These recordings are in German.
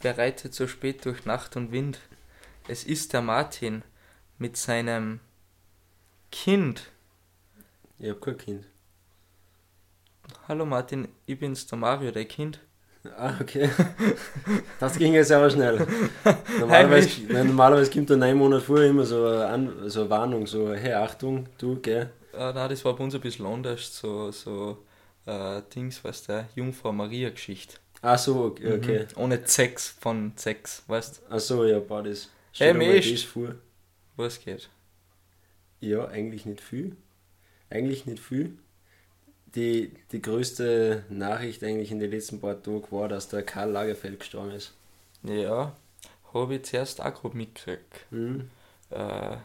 Wer reitet so spät durch Nacht und Wind? Es ist der Martin mit seinem Kind. Ich hab kein Kind. Hallo Martin, ich bin's, der Mario, dein Kind. Ah, okay. Das ging jetzt aber schnell. Normalerweise, nein, normalerweise kommt da neun Monate vorher immer so eine, An so eine Warnung, so, hey, Achtung, du, gell? Äh, nein, das war bei uns ein bisschen anders, so, so äh, Dings, weißt du, Jungfrau Maria Geschichte. Ach so, okay. okay. Mhm. Ohne Sex von Sex, weißt du? Ach so, ja, boah, das. Hey, Mist. vor. Was geht? Ja, eigentlich nicht viel. Eigentlich nicht viel. Die, die größte Nachricht eigentlich in den letzten paar Tagen war, dass der Karl Lagerfeld gestorben ist. Ja, habe ich zuerst auch gerade mitgekriegt. Mhm. Äh,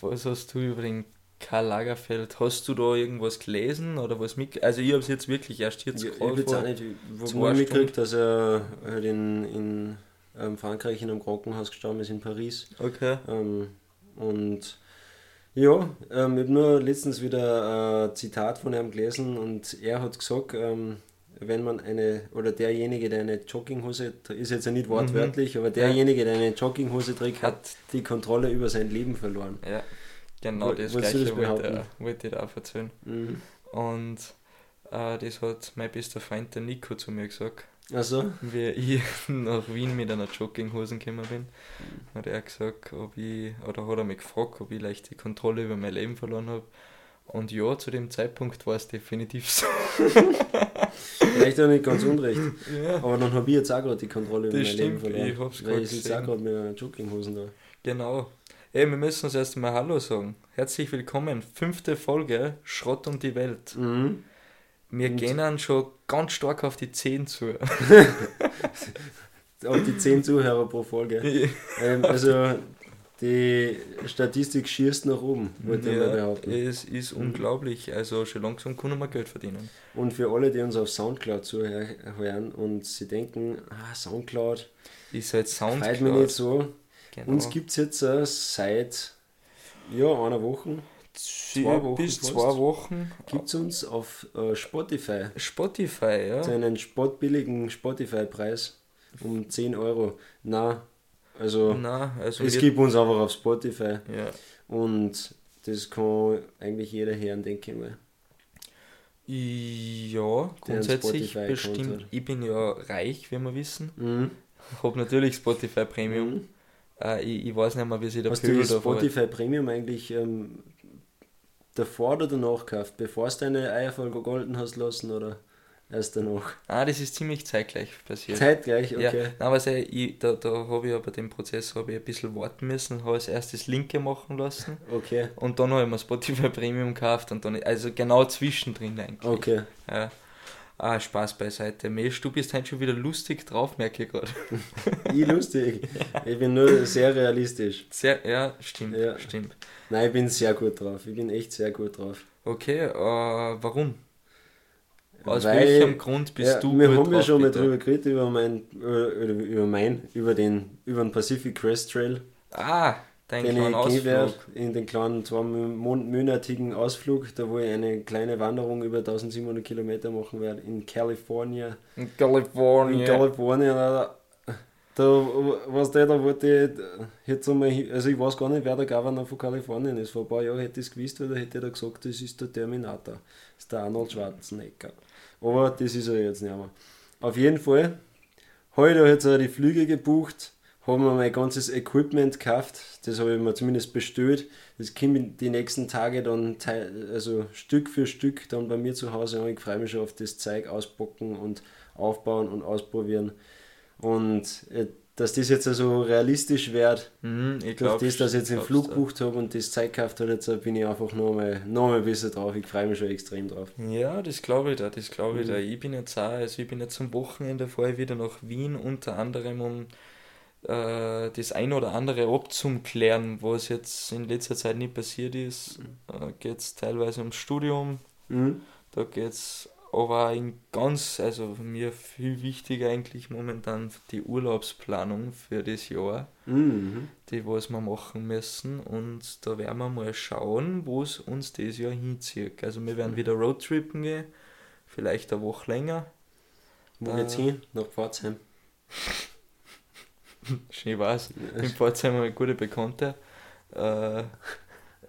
was hast du über den Karl Lagerfeld, hast du da irgendwas gelesen oder was mit? Also ich habe es jetzt wirklich erst jetzt ja, Ich habe jetzt auch nicht wo mitgekriegt, dass er halt in, in ähm, Frankreich in einem Krankenhaus gestorben ist, in Paris. Okay. Ähm, und ja, ähm, ich habe nur letztens wieder ein Zitat von ihm gelesen und er hat gesagt, ähm, wenn man eine, oder derjenige, der eine Jogginghose, ist jetzt ja nicht wortwörtlich, mhm. aber derjenige, der eine Jogginghose trägt, hat die Kontrolle über sein Leben verloren. Ja. Genau, das Wolltest gleiche wollte, wollte ich dir auch erzählen. Mhm. Und äh, das hat mein bester Freund der Nico zu mir gesagt. Also? Wie ich nach Wien mit einer Jogginghose gekommen bin, hat er gesagt, ob ich, oder hat er mich gefragt, ob ich leicht die Kontrolle über mein Leben verloren habe. Und ja, zu dem Zeitpunkt war es definitiv so. Vielleicht auch nicht ganz unrecht. Ja. Aber dann habe ich jetzt auch gerade die Kontrolle über das mein stimmt, Leben verloren. Ich hab's weil ich sitze auch gerade mit einer Jogginghosen da. Genau. Ey, wir müssen uns erst mal Hallo sagen. Herzlich willkommen. Fünfte Folge Schrott und die Welt. Mhm. Wir und gehen dann schon ganz stark auf die 10 zu. auf die 10 Zuhörer pro Folge. ähm, also die Statistik schießt nach oben, wollte ja, ich mal behaupten. Es ist mhm. unglaublich. Also schon langsam können wir Geld verdienen. Und für alle, die uns auf Soundcloud zuhören und sie denken, ah, Soundcloud. Ist halt Soundcloud. Freut mich nicht so. Genau. Uns gibt es jetzt uh, seit ja, einer Woche. Zwei Wochen bis fast. zwei Wochen. Gibt es uns auf uh, Spotify. Spotify, ja. Zu einem sportbilligen Spotify-Preis um 10 Euro. Na, also, Na, also es gibt uns einfach auf Spotify. Ja. Und das kann eigentlich jeder hören, denke ich mal. Ja, grundsätzlich bestimmt. Ich bin ja reich, wie wir wissen. Mhm. Habe natürlich Spotify Premium. Mhm. Äh, ich, ich weiß nicht mehr, wie sie der Hast du Spotify hat. Premium eigentlich ähm, davor oder danach gekauft? Bevor du deine Eierfolge gegolten hast lassen oder erst danach? Ah, das ist ziemlich zeitgleich passiert. Zeitgleich, okay. Ja, nein, also ich, da, da habe ich aber den Prozess ich ein bisschen warten müssen, habe als erstes Linke machen lassen. Okay. Und dann habe ich mir Spotify Premium gekauft und dann, also genau zwischendrin eigentlich. Okay. Ja. Ah, Spaß beiseite. Mesch, du bist halt schon wieder lustig drauf, merke ich gerade. ich lustig? Ich bin nur sehr realistisch. Sehr, ja, stimmt, ja. stimmt. Nein, ich bin sehr gut drauf. Ich bin echt sehr gut drauf. Okay, äh, warum? Aus Weil, welchem Grund bist ja, du Wir haben ja schon mal drüber geredet, über mein, über, über mein, über den, über den Pacific Crest Trail. Ah, Dein den ich Ausflug. werde, in den kleinen zweimonatigen Ausflug, da wo ich eine kleine Wanderung über 1700 Kilometer machen werde in California. In Kalifornien. In Kalifornien, da, was der, da wollte ich jetzt einmal, also ich weiß gar nicht, wer der Governor von Kalifornien ist. Vor ein paar Jahren hätte ich es gewusst, weil da hätte er gesagt, das ist der Terminator. Das ist der Arnold Schwarzenegger. Aber das ist er jetzt nicht mehr. Auf jeden Fall, heute hat er die Flüge gebucht haben wir mein ganzes Equipment gekauft. Das habe ich mir zumindest bestellt. Das kommt die nächsten Tage dann also Stück für Stück dann bei mir zu Hause und ich freue mich schon auf das Zeug auspacken und aufbauen und ausprobieren. Und äh, dass das jetzt also realistisch wird, mhm, ich durch das, dass ich jetzt den Flug gebucht habe und das Zeug gekauft habe, jetzt bin ich einfach nochmal noch mal besser drauf. Ich freue mich schon extrem drauf. Ja, das glaube ich da, das glaube ich mhm. da. Ich bin jetzt auch, also ich bin jetzt am Wochenende vorher wieder nach Wien, unter anderem um äh, das ein oder andere abzuklären, was jetzt in letzter Zeit nicht passiert ist. Mhm. Äh, geht es teilweise ums Studium, mhm. da geht es aber in ganz, also mir viel wichtiger eigentlich momentan die Urlaubsplanung für das Jahr, mhm. die was wir machen müssen und da werden wir mal schauen, wo es uns das Jahr hinzieht. Also wir werden wieder Roadtrippen gehen, vielleicht eine Woche länger. Wo geht's äh, hin? Nach Pforzheim? Schön war's. In Pforzheim eine gute Bekannte. Äh,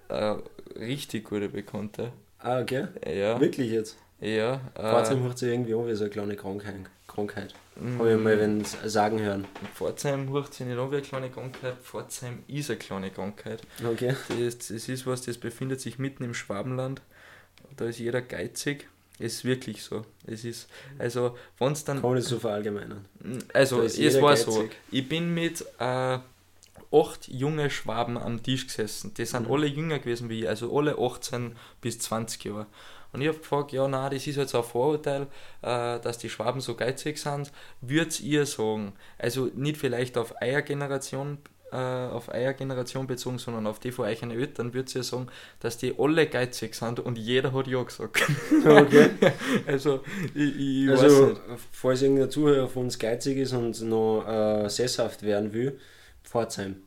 äh, richtig gute Bekannte. Ah, okay. Ja. Wirklich jetzt? Ja. Pforzheim hört sich irgendwie an wie so eine kleine Krankheit. Krankheit. Habe ich mal wenn sagen hören. Pforzheim hört sich nicht an wie eine kleine Krankheit. Pforzheim ist eine kleine Krankheit. Okay. Das, das ist was, das befindet sich mitten im Schwabenland. Da ist jeder geizig. Es ist wirklich so. Es ist, also, wenn es dann. Kann man nicht so verallgemeinern. Also, es war geizig. so. Ich bin mit äh, acht junge Schwaben am Tisch gesessen. Die sind mhm. alle jünger gewesen wie ich, also alle 18 bis 20 Jahre. Und ich habe gefragt, ja, na, das ist jetzt ein Vorurteil, äh, dass die Schwaben so geizig sind. Würdet ihr sagen, also nicht vielleicht auf eure Generation, äh, auf eure Generation bezogen, sondern auf die von euch eine Eltern, würdet ihr sagen, dass die alle geizig sind und jeder hat ja gesagt. Okay. also, ich, ich also, falls irgendein Zuhörer von uns geizig ist und noch äh, sesshaft werden will, Pforzheim.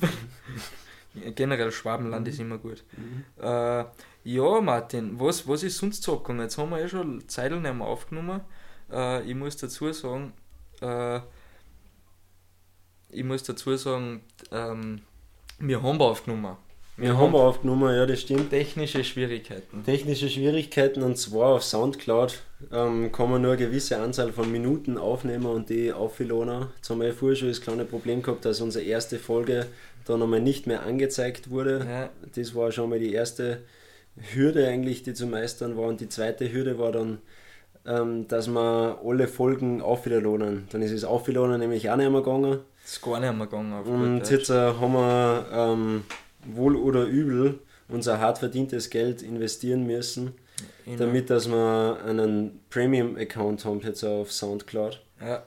Generell Schwabenland mhm. ist immer gut. Mhm. Äh, ja, Martin, was, was ist sonst so abgegangen? Jetzt haben wir eh schon Zeitl nicht mehr aufgenommen. Äh, ich muss dazu sagen, äh, ich muss dazu sagen, ähm, wir haben aufgenommen. Wir, wir haben aufgenommen, ja, das stimmt. Technische Schwierigkeiten. Technische Schwierigkeiten und zwar auf Soundcloud ähm, kann man nur eine gewisse Anzahl von Minuten aufnehmen und die haben wir ja vorher schon das kleine Problem gehabt, dass unsere erste Folge dann einmal nicht mehr angezeigt wurde. Ja. Das war schon mal die erste Hürde eigentlich, die zu meistern war. Und die zweite Hürde war dann, ähm, dass wir alle Folgen aufladen. Dann ist das Aufladen nämlich auch nicht mehr gegangen. Das ist gar nicht mehr gegangen. und jetzt äh, haben wir ähm, wohl oder übel unser hart verdientes Geld investieren müssen, genau. damit dass wir einen Premium-Account haben jetzt auf Soundcloud. Ja.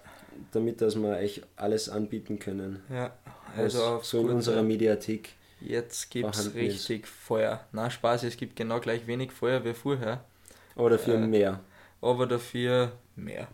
Damit dass wir euch alles anbieten können. Ja, also so in unserer Mediathek. Jetzt gibt es richtig ist. Feuer. Na Spaß, es gibt genau gleich wenig Feuer wie vorher. Aber dafür äh, mehr. Aber dafür mehr.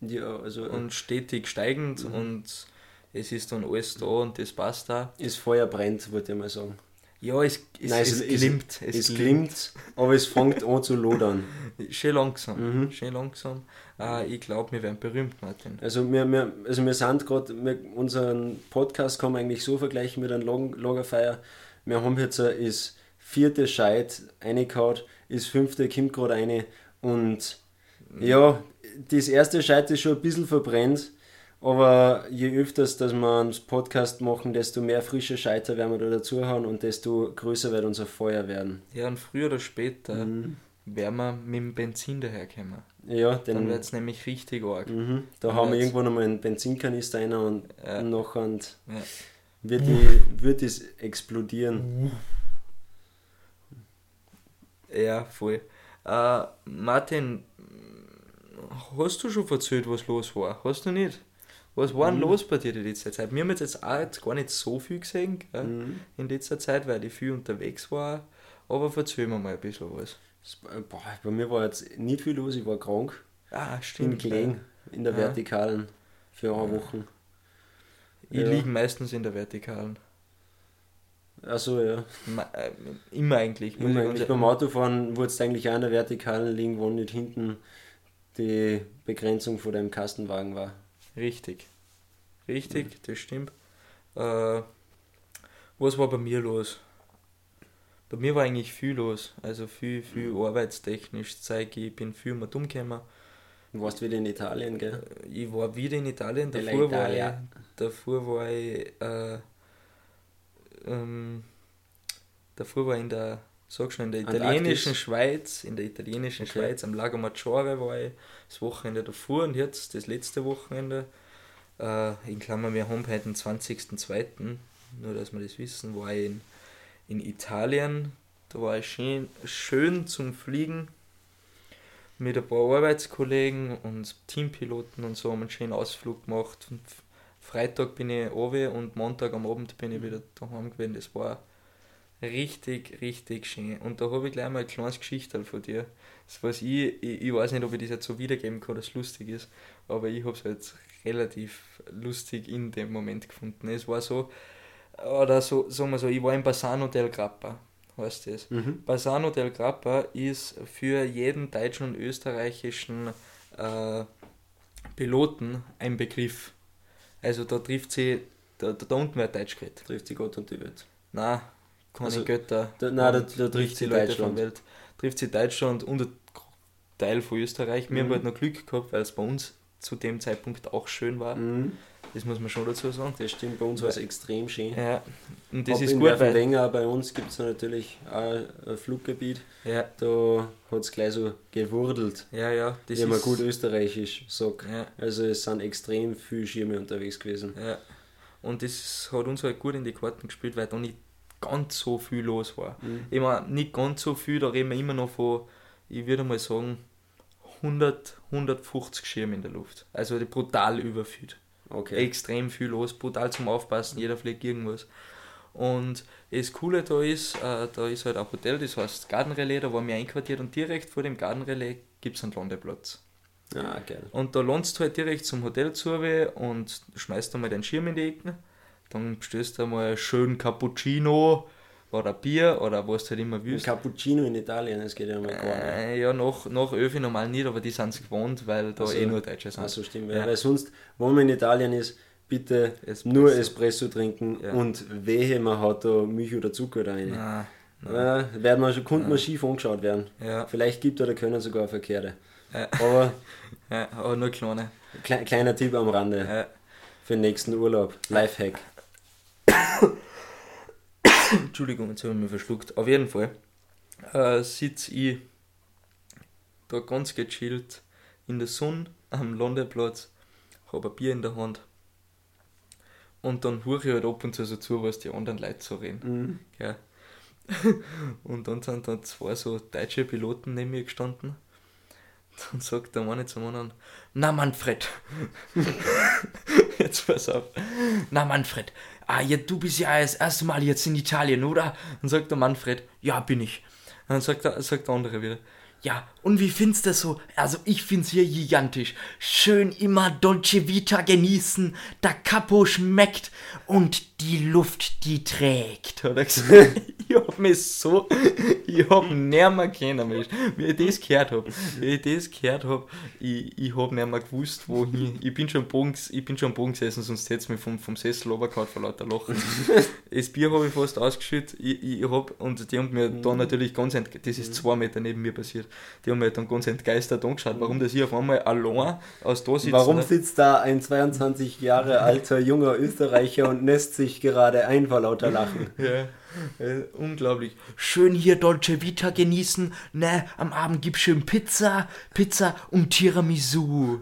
Ja, also. Und stetig steigend mhm. und es ist dann alles da und das passt da. Das Feuer brennt, würde ich mal sagen. Ja, es, es, Nein, es, es glimmt. Es, es glimmt, aber es fängt an zu lodern. Schön langsam. Mhm. Schön langsam. Uh, ich glaube, wir werden berühmt, Martin. Also wir, wir, also wir sind gerade, unseren Podcast kann man eigentlich so vergleichen mit einem Lagerfeuer. Wir haben jetzt das vierte Scheit reingehauen, das fünfte kommt gerade eine und ja, das erste Scheit ist schon ein bisschen verbrennt aber je öfters, dass wir einen Podcast machen, desto mehr frische Scheiter werden wir da dazu haben und desto größer wird unser Feuer werden. Ja, und früher oder später mhm. werden wir mit dem Benzin daherkommen. Ja, dann wird es nämlich richtig arg. Mhm. Da dann haben wir irgendwann einmal einen Benzinkanister rein und ja. nachher und ja. wird, die, wird es explodieren. Ja, voll. Uh, Martin, hast du schon erzählt, was los war? Hast du nicht? Was war denn mhm. los bei dir in letzter Zeit? Wir haben jetzt, auch jetzt gar nicht so viel gesehen mhm. in letzter Zeit, weil ich viel unterwegs war. Aber erzähl mir mal ein bisschen was. Boah, bei mir war jetzt nicht viel los, ich war krank. Ah, stimmt. Im Kling, in der ja. Vertikalen, für eine Woche. Ich ja. liege meistens in der Vertikalen. Achso, ja. Äh, immer eigentlich. Immer eigentlich. Beim Autofahren wurde es eigentlich auch in der Vertikalen liegen, wo nicht hinten die Begrenzung vor dem Kastenwagen war. Richtig. Richtig, mhm. das stimmt. Äh, was war bei mir los? Bei mir war eigentlich viel los. Also viel, viel mhm. arbeitstechnisch zeige ich, bin viel mehr dumm gekommen. Du warst wieder in Italien, gell? Äh, ich war wieder in Italien. Davor war ich, davor war ich, äh, ähm, davor war ich in der, sag schon, in der italienischen. Schweiz, in der italienischen okay. Schweiz, am Lago Maggiore war ich das Wochenende davor und jetzt das letzte Wochenende. Äh, in Klammern, wir haben heute den 20.02., nur dass wir das wissen, war ich in, in Italien. Da war ich schön, schön zum Fliegen mit ein paar Arbeitskollegen und Teampiloten und so haben einen schönen Ausflug gemacht. Freitag bin ich oben und Montag am Abend bin ich wieder daheim gewesen. Das war richtig, richtig schön. Und da habe ich gleich mal ein kleines Geschichte von dir. Das weiß ich, ich, ich weiß nicht, ob ich das jetzt so wiedergeben kann, dass es lustig ist, aber ich habe es halt relativ lustig in dem Moment gefunden. Es war so, oder so, sagen wir so, ich war im Basan Hotel Grappa, heißt das. Mhm. Basan Hotel Grappa ist für jeden deutschen und österreichischen äh, Piloten ein Begriff. Also da trifft sie, da, da, da unten wird Deutsch geredet. Trifft sie Gott und die Welt. Nein, keine Also, Götter. da- nein, da- da trifft sie Deutschland. Welt. Trifft sie Deutschland und ein Teil von Österreich. Wir Mhm. haben halt noch Glück gehabt, weil es bei uns zu dem Zeitpunkt auch schön war. Mhm. Das muss man schon dazu sagen. Das stimmt, bei uns war es extrem schön. Ja, und das Ab ist gut, weil. länger bei uns gibt es natürlich auch ein Fluggebiet. Ja, Da hat es gleich so gewurdelt, ja, ja. Das wie man gut österreichisch sagt. Ja, Also es sind extrem viele Schirme unterwegs gewesen. ja. Und das hat uns halt gut in die Karten gespielt, weil da nicht ganz so viel los war. Mhm. Immer nicht ganz so viel, da reden wir immer noch von, ich würde mal sagen, 100, 150 Schirme in der Luft. Also brutal überfüllt. Okay. Extrem viel los, brutal zum Aufpassen, jeder fliegt irgendwas. Und das Coole da ist, äh, da ist halt ein Hotel, das heißt Gartenrelais, da waren wir einquartiert und direkt vor dem Gartenrelais gibt es einen Landeplatz. Ah, geil. Und da landest du halt direkt zum Hotel zu und schmeißt einmal deinen Schirm in die Ecken. Dann bestellst du einmal schön Cappuccino oder Bier oder was du halt immer Ein willst. Cappuccino in Italien, das geht ja mal gar nicht. Äh, ja, nach, nach Öfi normal nicht, aber die sind es gewohnt, weil da Ach so. eh nur Deutsche sind. Ah, so stimmt. Ja. Weil sonst, wenn man in Italien ist, bitte Espresso. nur Espresso trinken Ja. und wehe, man hat da Milch oder Zucker rein. Nein, Ja, werden wir schon, man schief angeschaut werden. ja, Vielleicht gibt oder können sogar Verkehre. Ja. Aber ja, aber nur kleine. kle kleiner Tipp am Rande für den nächsten Urlaub. Lifehack. Entschuldigung, jetzt habe ich mich verschluckt. Auf jeden Fall äh, sitze ich da ganz gechillt in der Sonne am Landeplatz, habe ein Bier in der Hand und dann höre ich halt ab und zu so zu, was die anderen Leute so reden. Mhm. Gell? Und dann sind dann zwei so deutsche Piloten neben mir gestanden. Dann sagt der eine zum anderen, na Manfred, jetzt pass auf, na Manfred, ah, ja, du bist ja das erste Mal jetzt in Italien, oder? Dann sagt der Manfred, ja, bin ich. Dann sagt der, sagt der andere wieder, ja, und wie findest du das so? Also ich find's hier gigantisch. Schön immer Dolce Vita genießen, der Capo schmeckt und die Luft, die trägt. Hat er gesagt. ich hab mich so, ich hab nimmer kennen, Mensch. Wie ich das gehört hab, wie ich das gehört hab, ich, ich hab nimmer gewusst, wohin. Ich bin schon am Boden, ich bin schon am Boden gesessen, sonst hätt's mich vom, vom Sessel runtergehauen vor lauter Lachen. das Bier habe ich fast ausgeschüttet, ich, ich hab, und die haben mir dann natürlich ganz, ent, das ist zwei Meter neben mir passiert, die haben mir dann ganz entgeistert angeschaut, warum das ich auf einmal allein aus da sitze. Warum sitzt da ein 22 Jahre alter junger Österreicher und lässt sich gerade ein vor lauter Lachen? Ja, äh, unglaublich. Schön hier Dolce Vita genießen, ne, am Abend gibt's schön Pizza, Pizza und Tiramisu.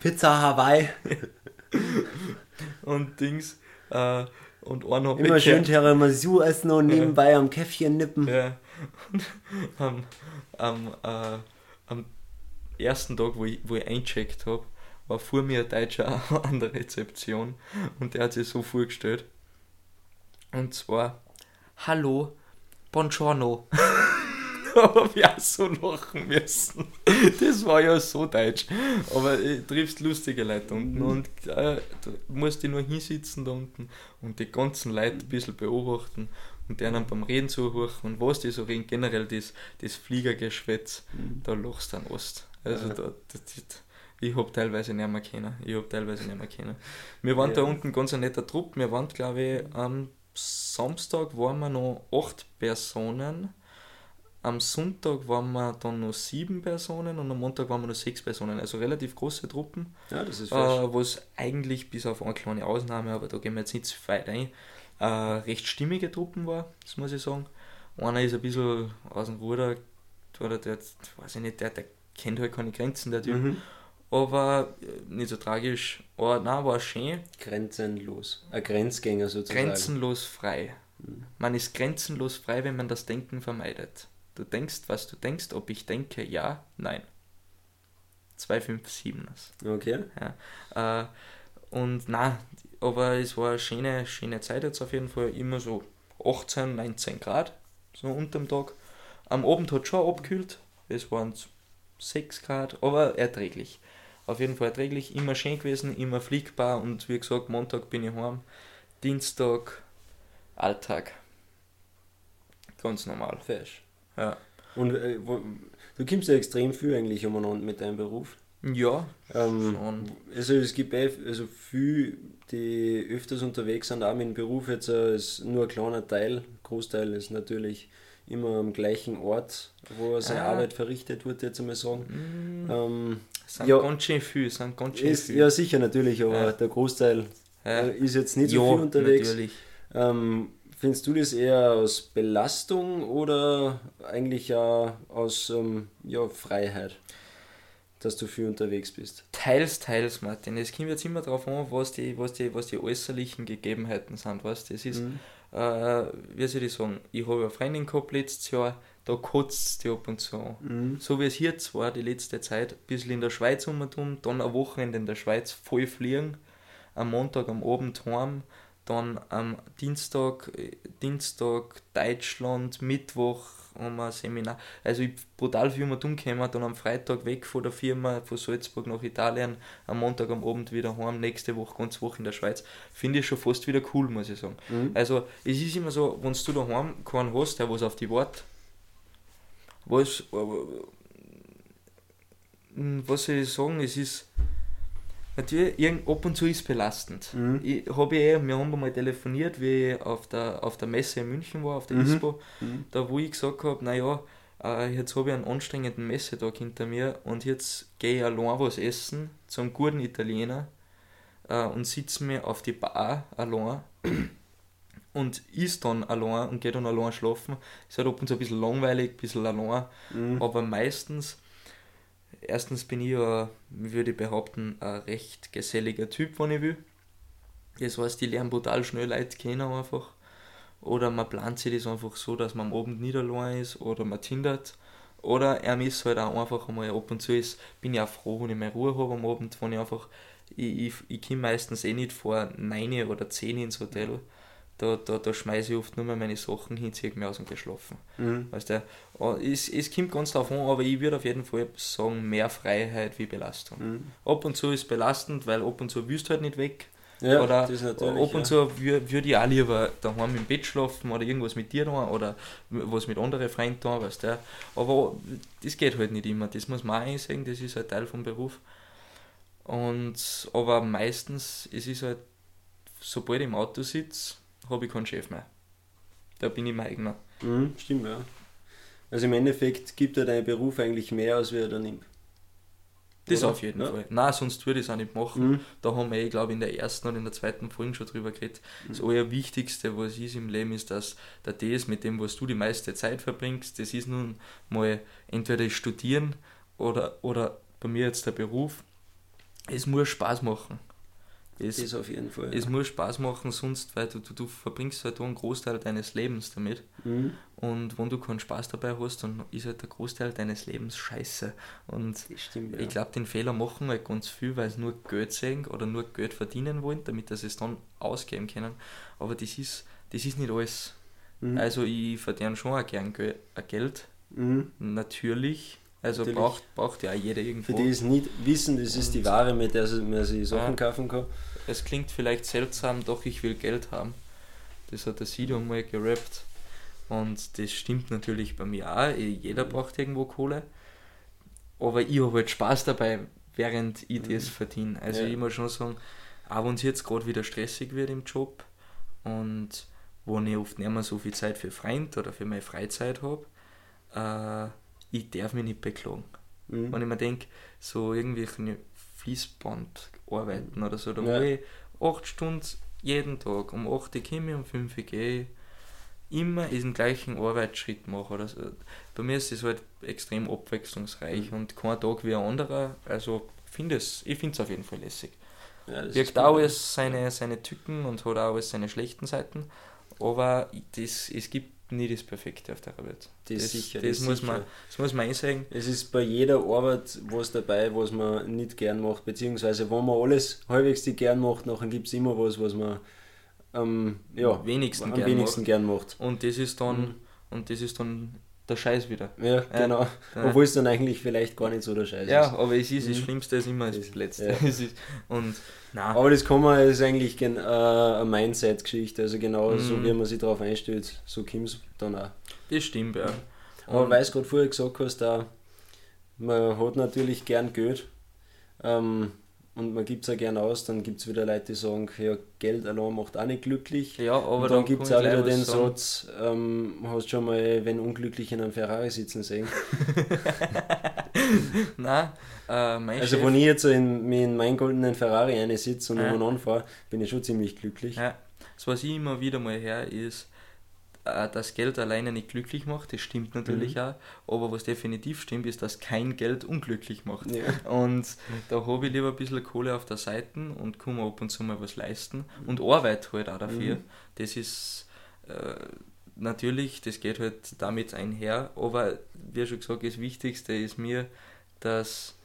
Pizza Hawaii, Und Dings, äh, und hab immer ich schön Tiramisu essen und nebenbei am Käffchen nippen. Ja. Und am, am, äh, am ersten Tag, wo ich, wo ich eincheckt habe, war vor mir ein Deutscher an der Rezeption und der hat sich so vorgestellt. Und zwar, hallo, buongiorno. da habe ich auch so lachen müssen. Das war ja so deutsch. Aber äh, triffst lustige Leute unten und äh, du musst dich nur hinsitzen da unten und die ganzen Leute ein bisschen beobachten und denen beim Reden zuhören und was die so reden, generell das, das Fliegergeschwätz, da lachst du an Ost. Also Ja. da, das, das, ich hab teilweise nicht mehr kennen. Ich hab teilweise nicht mehr kennen. Wir waren da Ja. unten ganz ein netter Trupp. Wir waren, glaube ich, am Samstag waren wir noch acht Personen. Am Sonntag waren wir dann noch sieben Personen und am Montag waren wir noch sechs Personen. Also relativ große Truppen. Ja, das ist. Äh, was eigentlich bis auf eine kleine Ausnahme, aber da gehen wir jetzt nicht zu weit ein, äh, recht stimmige Truppen war, das muss ich sagen. Einer ist ein bisschen aus dem Ruder, oder der, weiß ich nicht, der, der kennt halt keine Grenzen, der Typ. Mhm. Aber äh, nicht so tragisch. Aber nein, war schön. Grenzenlos. Ein Grenzgänger sozusagen. Grenzenlos frei. Man ist grenzenlos frei, wenn man das Denken vermeidet. Du denkst, was du denkst, ob ich denke, ja, nein. 257 das. Okay. Ja. Äh, und na, aber es war eine schöne, schöne Zeit jetzt auf jeden Fall. Immer so 18, 19 Grad, so unterm Tag. Am Abend hat schon abgekühlt. Es waren 6 Grad, aber erträglich. Auf jeden Fall erträglich, immer schön gewesen, immer fliegbar und wie gesagt, Montag bin ich heim. Dienstag, Alltag. Ganz normal. Fesch. Ja. Und äh, wo, du kommst ja extrem viel eigentlich umeinander mit deinem Beruf. Ja, ähm, Also es gibt eh, also viele, die öfters unterwegs sind, auch mit dem Beruf jetzt äh, ist nur ein kleiner Teil, Großteil ist natürlich immer am gleichen Ort, wo seine ah. Arbeit verrichtet wird, jetzt einmal sagen. Mm. Ähm, sind ja, ganz schön viel, sind ganz schön ist, viel. Ja, sicher, natürlich, aber ja. der Großteil ja. Äh, ist jetzt nicht so viel unterwegs. Natürlich. Ähm, findest du das eher aus Belastung oder eigentlich ja aus ähm, ja, Freiheit? dass du viel unterwegs bist. Teils, teils, Martin. Es kommt jetzt immer darauf an, was die, was die, was die äußerlichen Gegebenheiten sind. Weißt? Das ist, mhm. äh, wie soll ich sagen, ich habe eine Freundin gehabt letztes Jahr, da kotzt die ab und zu. Mhm. So wie es jetzt war, die letzte Zeit, ein bisschen in der Schweiz umherum, dann ein Wochenende in der Schweiz voll fliegen, am Montag am Abend heim, dann am Dienstag, äh, Dienstag Deutschland, Mittwoch haben wir ein Seminar. Also ich brutal viel mal umgekommen, dann am Freitag weg von der Firma, von Salzburg nach Italien, am Montag am Abend wieder heim, nächste Woche, ganz Woche in der Schweiz. Finde ich schon fast wieder cool, muss ich sagen. Mhm. Also es ist immer so, wenn du daheim keinen hast, der was auf die Wort, was, äh, was soll ich sagen, es ist Natürlich, ab und zu ist belastend. Mhm. Ich, hab ich eh, wir haben einmal telefoniert, wie ich auf der, auf der Messe in München war, auf der mhm. ISPO, mhm. da wo ich gesagt habe, naja, äh, jetzt habe ich einen anstrengenden Messetag hinter mir und jetzt gehe ich allein was essen zum guten Italiener äh, und sitze mir auf die Bar allein und ist dann allein und gehe dann allein schlafen. Ist halt ab und zu ein bisschen langweilig, ein bisschen allein, mhm. aber meistens erstens bin ich ja, würde ich behaupten, ein recht geselliger Typ, wenn ich will. Das heißt, ich lerne brutal schnell Leute kennen einfach. Oder man plant sich das einfach so, dass man am Abend nicht allein ist oder man tindert. Oder er ist halt auch einfach einmal ab und zu ist, bin ich auch froh, wenn ich meine Ruhe habe am Abend, wenn ich einfach, ich, ich, ich komme meistens eh nicht vor 9 oder 10 ins Hotel da, da, da schmeiße ich oft nur mehr meine Sachen hin, ziehe mich aus und geschlafen. Mhm. Weißt du, es, es kommt ganz drauf an, aber ich würde auf jeden Fall sagen, mehr Freiheit wie Belastung. Mhm. Ab und zu ist belastend, weil ab und zu willst du halt nicht weg. Ja, oder ab und zu würde ich auch lieber daheim im Bett schlafen oder irgendwas mit dir tun oder was mit anderen Freunden tun, weißt du. Aber das geht halt nicht immer, das muss man auch einsehen, das ist halt Teil vom Beruf. Und, aber meistens, es ist halt, sobald ich im Auto sitze, habe ich keinen Chef mehr. Da bin ich mein eigener. Mhm, stimmt, ja. Also im Endeffekt gibt er deinen Beruf eigentlich mehr, als er da nimmt. Das Oder? auf jeden ja. Fall. Nein, sonst würde ich es auch nicht machen. Mhm. Da haben wir, glaube ich, in der ersten und in der zweiten Folge schon drüber geredet. Mhm. Das Allerwichtigste, was ist im Leben, ist, dass der das, mit dem, was du die meiste Zeit verbringst, das ist nun mal entweder Studieren oder, oder bei mir jetzt der Beruf. Es muss Spaß machen. Es, das auf jeden Fall. Es ja. muss Spaß machen, sonst, weil du, du, du verbringst halt einen Großteil deines Lebens damit. Mhm. Und wenn du keinen Spaß dabei hast, dann ist halt der Großteil deines Lebens scheiße. Und stimmt, ja. ich glaube, den Fehler machen halt ganz viel, weil sie nur Geld sehen oder nur Geld verdienen wollen, damit sie es dann ausgeben können. Aber das ist, das ist nicht alles. Mhm. Also ich verdiene schon auch gern Geld. Mhm. Natürlich also braucht, braucht ja jeder irgendwo. Für die es nicht wissen, das ist die Ware, mit der man sich Sachen ja, kaufen kann. Es klingt vielleicht seltsam, doch ich will Geld haben. Das hat der Sido mal gerappt. Und das stimmt natürlich bei mir auch. Jeder braucht irgendwo Kohle. Aber ich habe halt Spaß dabei, während ich mhm. das verdiene. Also ja. ich muss schon sagen, auch wenn es jetzt gerade wieder stressig wird im Job und wo ich oft nicht mehr so viel Zeit für Freund oder für meine Freizeit habe, äh, ich darf mich nicht beklagen. Mhm. Wenn ich mir denke, so irgendwelche Fließbandarbeiten oder so, da ja. wo ich 8 Stunden jeden Tag, um 8 Uhr komme ich, um 5 Uhr gehe immer diesen gleichen Arbeitsschritt mache. Oder so. Bei mir ist das halt extrem abwechslungsreich mhm. und kein Tag wie ein anderer. Also find es, ich finde es auf jeden Fall lässig. Ja, Wirkt auch alles seine, seine Tücken und hat auch alles seine schlechten Seiten, aber das, es gibt nie das Perfekte auf der Welt. Das, das sicher. Das, das muss, sicher. Man, das muss man sagen. Es ist bei jeder Arbeit was dabei, was man nicht gern macht, beziehungsweise wenn man alles halbwegs die gern macht, dann gibt es immer was, was man ähm, ja, wenigsten am gern wenigsten macht. gern macht. Und das ist dann, mhm. und das ist dann der Scheiß wieder. Ja, genau. Ja. Obwohl es dann eigentlich vielleicht gar nicht so der Scheiß ja, ist. Ja, aber es ist, das mhm. Schlimmste ist immer das Letzte. Ja. und, nein. Aber das kann man, ist eigentlich äh, eine Mindset-Geschichte. Also genau mhm. so, wie man sich darauf einstellt, so kommt es dann auch. Das stimmt, ja. Aber weil du gerade vorher gesagt hast, da, man hat natürlich gern Geld. Ähm, und man gibt es auch gerne aus, dann gibt es wieder Leute, die sagen, ja, Geld allein macht auch nicht glücklich. Ja, aber und dann da gibt es auch wieder den Satz, ähm, hast schon mal, wenn unglücklich in einem Ferrari sitzen sehen? Nein, äh, mein Also Chef, wenn ich jetzt in, in meinen goldenen Ferrari eine sitze und ja. umeinander fahre, bin ich schon ziemlich glücklich. Ja. Das, was ich immer wieder mal her ist, äh, dass Geld alleine nicht glücklich macht, das stimmt natürlich mhm. auch, aber was definitiv stimmt, ist, dass kein Geld unglücklich macht. Ja. Und da habe ich lieber ein bisschen Kohle auf der Seite und kann mir ab und zu mal was leisten und arbeite halt auch dafür. Mhm. Das ist äh, natürlich, das geht halt damit einher, aber wie schon gesagt, das Wichtigste ist mir, dass,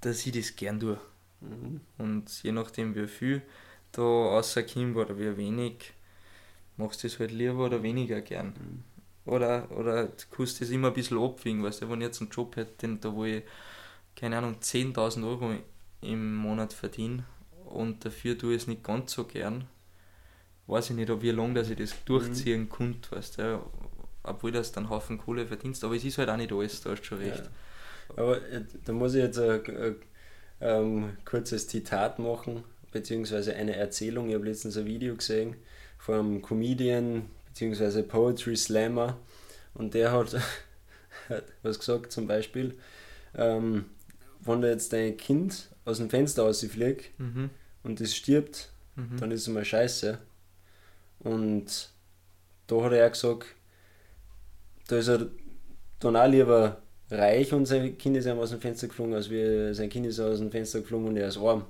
dass ich das gern tue. Mhm. Und je nachdem, wie viel da rauskommt oder wie wenig, machst du das halt lieber oder weniger gern. Mhm. Oder, oder du kannst das immer ein bisschen abwiegen, weißt du, wenn ich jetzt einen Job hätte, da wo ich, keine Ahnung, 10.000 Euro im Monat verdiene und dafür tue ich es nicht ganz so gern, weiß ich nicht, wie lange dass ich das durchziehen mhm. konnte, weißt du, obwohl das dann Haufen Kohle verdienst, aber es ist halt auch nicht alles, da hast du schon recht. Ja. Aber äh, da muss ich jetzt ein, ein, ein kurzes Zitat machen, beziehungsweise eine Erzählung. Ich habe letztens ein Video gesehen vom Comedian bzw. Poetry Slammer und der hat, hat was gesagt zum Beispiel, ähm, wenn da jetzt dein Kind aus dem Fenster rausfliegt mhm. und es stirbt, mhm. dann ist es mal scheiße. Und da hat er auch gesagt, da ist er dann auch lieber reich und sein Kind ist ihm aus dem Fenster geflogen, als wie sein Kind ist aus dem Fenster geflogen und er ist arm.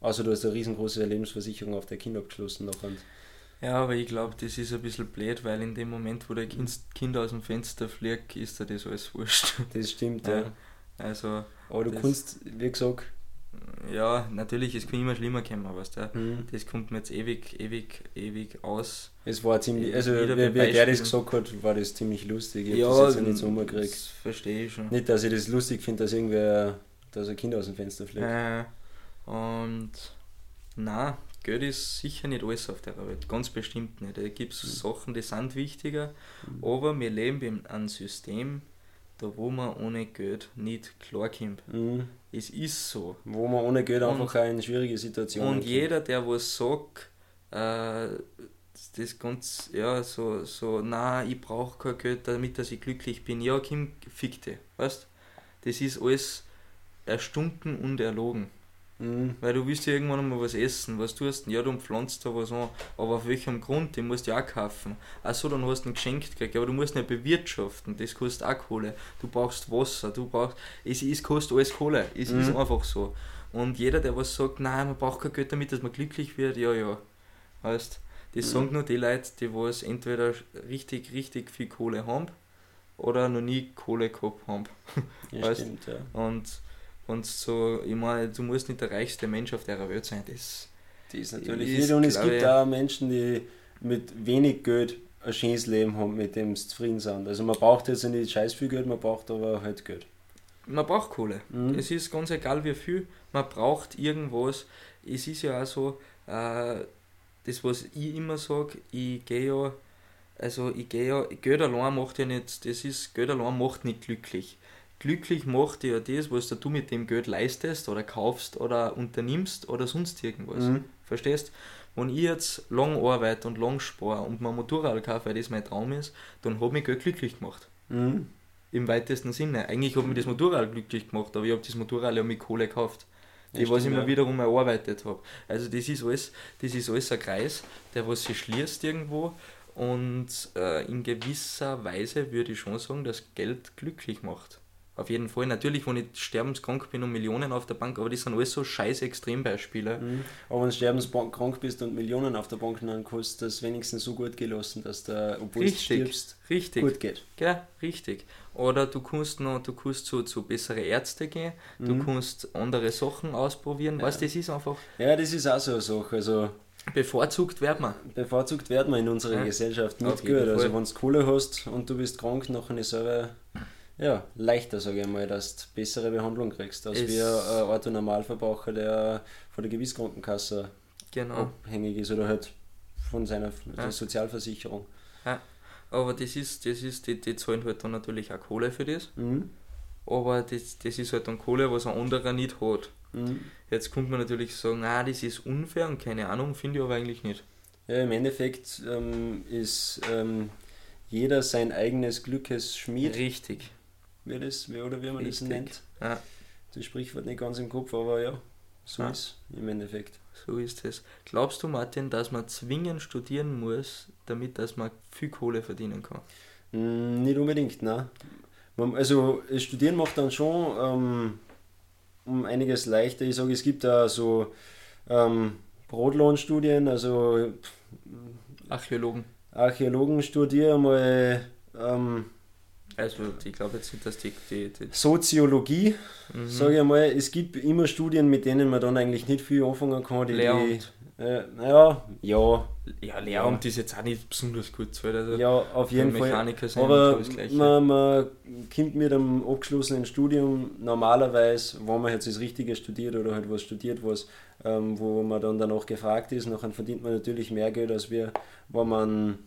Also du hast eine riesengroße Lebensversicherung auf der Kind abgeschlossen nachher. Ja, aber ich glaube, das ist ein bisschen blöd, weil in dem Moment, wo der kind, kind aus dem Fenster fliegt, ist dir das alles wurscht. Das stimmt, ja. Also, aber du kannst, wie gesagt. Ja, natürlich, es kann immer schlimmer kommen, weißt du. Mhm. Das kommt mir jetzt ewig, ewig, ewig aus. Es war ziemlich, also wie, wie der das gesagt hat, war das ziemlich lustig. Ich ja, das jetzt nicht so umgekriegt. Das verstehe ich schon. Nicht, dass ich das lustig finde, dass irgendwer, dass ein Kind aus dem Fenster fliegt. Äh, und na, Geld ist sicher nicht alles auf der Welt, ganz bestimmt nicht. Da gibt es mhm. Sachen, die sind wichtiger, mhm. aber wir leben in einem System, da wo man ohne Geld nicht klarkommt. Mhm. Es ist so. Wo man ohne Geld und, einfach eine schwierige Situation Und jeder, der was sagt, äh, das ganz, ja, so, so, na, ich brauche kein Geld, damit dass ich glücklich bin. Ja, Kim, fick dich, weißt Das ist alles erstunken und erlogen. Mhm. Weil du willst ja irgendwann mal was essen. Was tust du? Ja, du pflanzt da was an. Aber auf welchem Grund? Den musst du ja auch kaufen. Achso, dann hast du ihn geschenkt gekriegt. Aber du musst ja bewirtschaften. Das kostet auch Kohle. Du brauchst Wasser. Du brauchst. Es ist, kostet alles Kohle. Es mhm. ist einfach so. Und jeder, der was sagt, nein, man braucht kein Geld damit, dass man glücklich wird, ja, ja. Weißt das mhm. sagen nur die Leute, die was entweder richtig, richtig viel Kohle haben oder noch nie Kohle gehabt haben. Ja, weißt? Stimmt, ja. Und und so, ich meine, du musst nicht der reichste Mensch auf der Welt sein. Das, das ist natürlich ist, Und es gibt auch Menschen, die mit wenig Geld ein schönes Leben haben, mit dem sie zufrieden sind. Also man braucht jetzt nicht scheiß viel Geld, man braucht aber halt Geld. Man braucht Kohle. Mhm. Es ist ganz egal wie viel, man braucht irgendwas. Es ist ja auch so, äh, das was ich immer sage, ich gehe ja, also ich gehe ja, Geld allein macht ja nicht, das ist, Geld allein macht nicht glücklich glücklich macht dir ja das, was du mit dem Geld leistest oder kaufst oder unternimmst oder sonst irgendwas. Mhm. Verstehst? Wenn ich jetzt lang arbeite und lang spare und mein Motorrad kaufe, weil das mein Traum ist, dann hat mich Geld glücklich gemacht. Mhm. Im weitesten Sinne. Eigentlich hat mich das Motorrad glücklich gemacht, aber ich habe das Motorrad ja mit Kohle gekauft. Die, ja, was ich mir wiederum erarbeitet habe. Also das ist alles, das ist alles ein Kreis, der was sich schließt irgendwo und äh, in gewisser Weise würde ich schon sagen, dass Geld glücklich macht. Auf jeden Fall. Natürlich, wenn ich sterbenskrank bin und Millionen auf der Bank, aber das sind alles so scheiß Extrembeispiele. Mhm. Aber wenn du sterbenskrank bist und Millionen auf der Bank, dann kannst du das wenigstens so gut gelassen, dass der, obwohl richtig, du stirbst, richtig. gut geht. Ja, richtig. Oder du kannst noch, du kannst zu, zu bessere Ärzte gehen, mhm. du kannst andere Sachen ausprobieren. Ja. Weißt das ist einfach. Ja, das ist auch so eine Sache. Also Bevorzugt wird man. Bevorzugt wird man in unserer ja. Gesellschaft nicht gut. Also wenn du Kohle hast und du bist krank, nachher selber ja, leichter, sage ich mal, dass du bessere Behandlung kriegst, als es wie ein Auto Normalverbraucher, der von der Gewisskrankenkasse genau. abhängig ist oder halt von seiner ja. Sozialversicherung. Ja, aber das ist, das ist die, die zahlen halt dann natürlich auch Kohle für das. Mhm. aber das, das ist halt dann Kohle, was ein anderer nicht hat. Mhm. Jetzt könnte man natürlich sagen, ah, das ist unfair und keine Ahnung, finde ich aber eigentlich nicht. Ja, im Endeffekt ähm, ist ähm, jeder sein eigenes Glückes Schmied. Richtig. Wie, das, wie, oder wie man Richtig. das nennt. Ja, Das Sprichwort nicht ganz im Kopf, aber ja, so Ja. ist im Endeffekt. so ist es. Glaubst du, Martin, dass man zwingend studieren muss, damit dass man viel Kohle verdienen kann? Mm, nicht unbedingt. Man, also Studieren macht dann schon ähm, um einiges leichter. Ich sage, es gibt da so ähm, Brotlohnstudien, also Archäologen. Archäologen studieren mal ähm, Also ich glaube jetzt nicht, dass die, die, die Soziologie, mhm. sage ich mal. Es gibt immer Studien, mit denen man dann eigentlich nicht viel anfangen kann. Die, die, Lehramt. äh, ja, ja, Ja, Lehramt ist jetzt auch nicht besonders gut. So, also ja, auf jeden Fall. Mechaniker sein Aber man, man kommt mit einem abgeschlossenen Studium normalerweise, wenn man jetzt das Richtige studiert oder halt was studiert, was, ähm, wo man dann danach gefragt ist, nachher verdient man natürlich mehr Geld, als wir, wenn man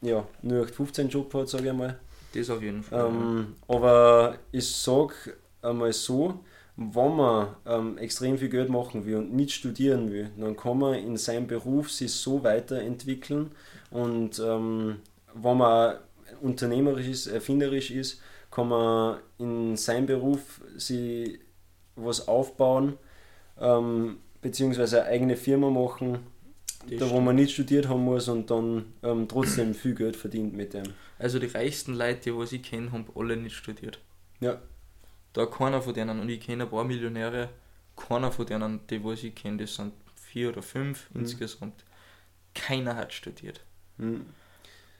ja, nur 15 Job hat, sage ich mal. Das auf jeden Fall. Ähm, aber ich sage einmal so, wenn man ähm, extrem viel Geld machen will und nicht studieren will, dann kann man in seinem Beruf sich so weiterentwickeln und ähm, wenn man unternehmerisch ist, erfinderisch ist, kann man in seinem Beruf sich was aufbauen, ähm, beziehungsweise eine eigene Firma machen, Da wo man nicht studiert haben muss und dann ähm, trotzdem viel Geld verdient mit dem. Also die reichsten Leute, die was ich kenne, haben alle nicht studiert. Ja. Da keiner von denen, und ich kenne ein paar Millionäre, keiner von denen, die was ich kenne, das sind vier oder fünf Mhm. insgesamt. Keiner hat studiert. Mhm.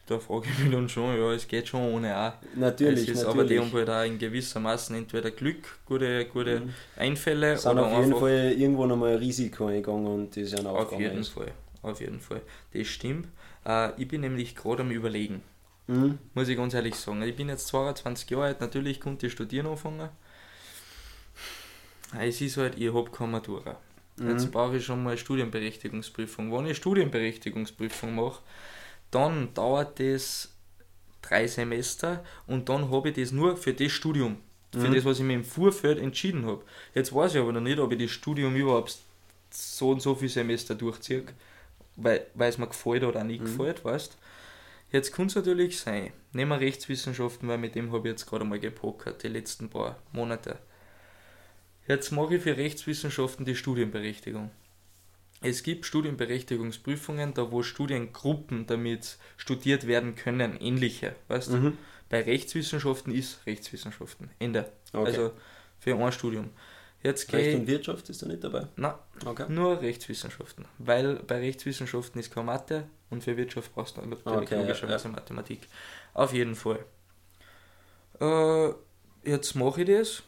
Da frage ich mich dann schon, ja, es geht schon ohne auch. Natürlich, es ist, aber die natürlich. haben halt auch in gewissermaßen entweder Glück, gute, gute Mhm. Einfälle sind oder auf jeden Fall irgendwo nochmal ein Risiko eingegangen und das ist ein auf jeden. Fall. Auf jeden Fall. Das stimmt. Äh, ich bin nämlich gerade am überlegen. Mhm. Muss ich ganz ehrlich sagen. Ich bin jetzt 22 Jahre alt, natürlich konnte ich studieren anfangen. Es ist halt, ich habe keine Matura. Jetzt Mhm. brauche ich schon mal eine Studienberechtigungsprüfung. Wenn ich eine Studienberechtigungsprüfung mache, dann dauert das drei Semester und dann habe ich das nur für das Studium. Für Mhm. das, was ich mir im Vorfeld entschieden habe. Jetzt weiß ich aber noch nicht, ob ich das Studium überhaupt so und so viele Semester durchziehe, weil, weil es mir gefällt oder auch nicht Mhm. gefällt, weißt Jetzt kann es natürlich sein, nehmen wir Rechtswissenschaften, weil mit dem habe ich jetzt gerade mal gepokert, die letzten paar Monate. Jetzt mache ich für Rechtswissenschaften die Studienberechtigung. Es gibt Studienberechtigungsprüfungen, da wo Studiengruppen damit studiert werden können, ähnliche. Weißt? Mhm. Bei Rechtswissenschaften ist Rechtswissenschaften. Ende. Okay. Also für ein Studium. Jetzt Recht und Wirtschaft ist da nicht dabei. na, Okay. nur Rechtswissenschaften. Weil bei Rechtswissenschaften ist keine Mathe und für Wirtschaft brauchst du natürlich Okay, ja, logischerweise Mathematik. Auf jeden Fall. Äh, jetzt mache ich das,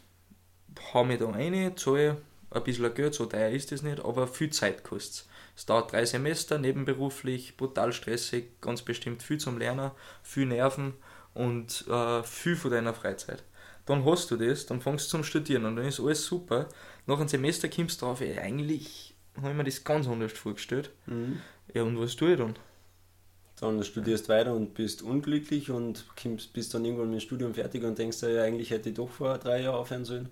hau mich da rein, zahle ein bisschen Geld, so teuer ist das nicht, aber viel Zeit kostet es. Es dauert drei Semester, nebenberuflich, brutal stressig, ganz bestimmt viel zum Lernen, viel Nerven und äh, viel von deiner Freizeit. Dann hast du das, dann fängst du zum Studieren und dann ist alles super. Nach einem Semester kommst du drauf, ey, eigentlich habe ich mir das ganz anders vorgestellt. Mhm. Ja, und was tue ich dann? Dann studierst weiter und bist unglücklich und kommst, bist dann irgendwann mit dem Studium fertig und denkst ja, eigentlich hätte ich doch vor drei Jahren aufhören sollen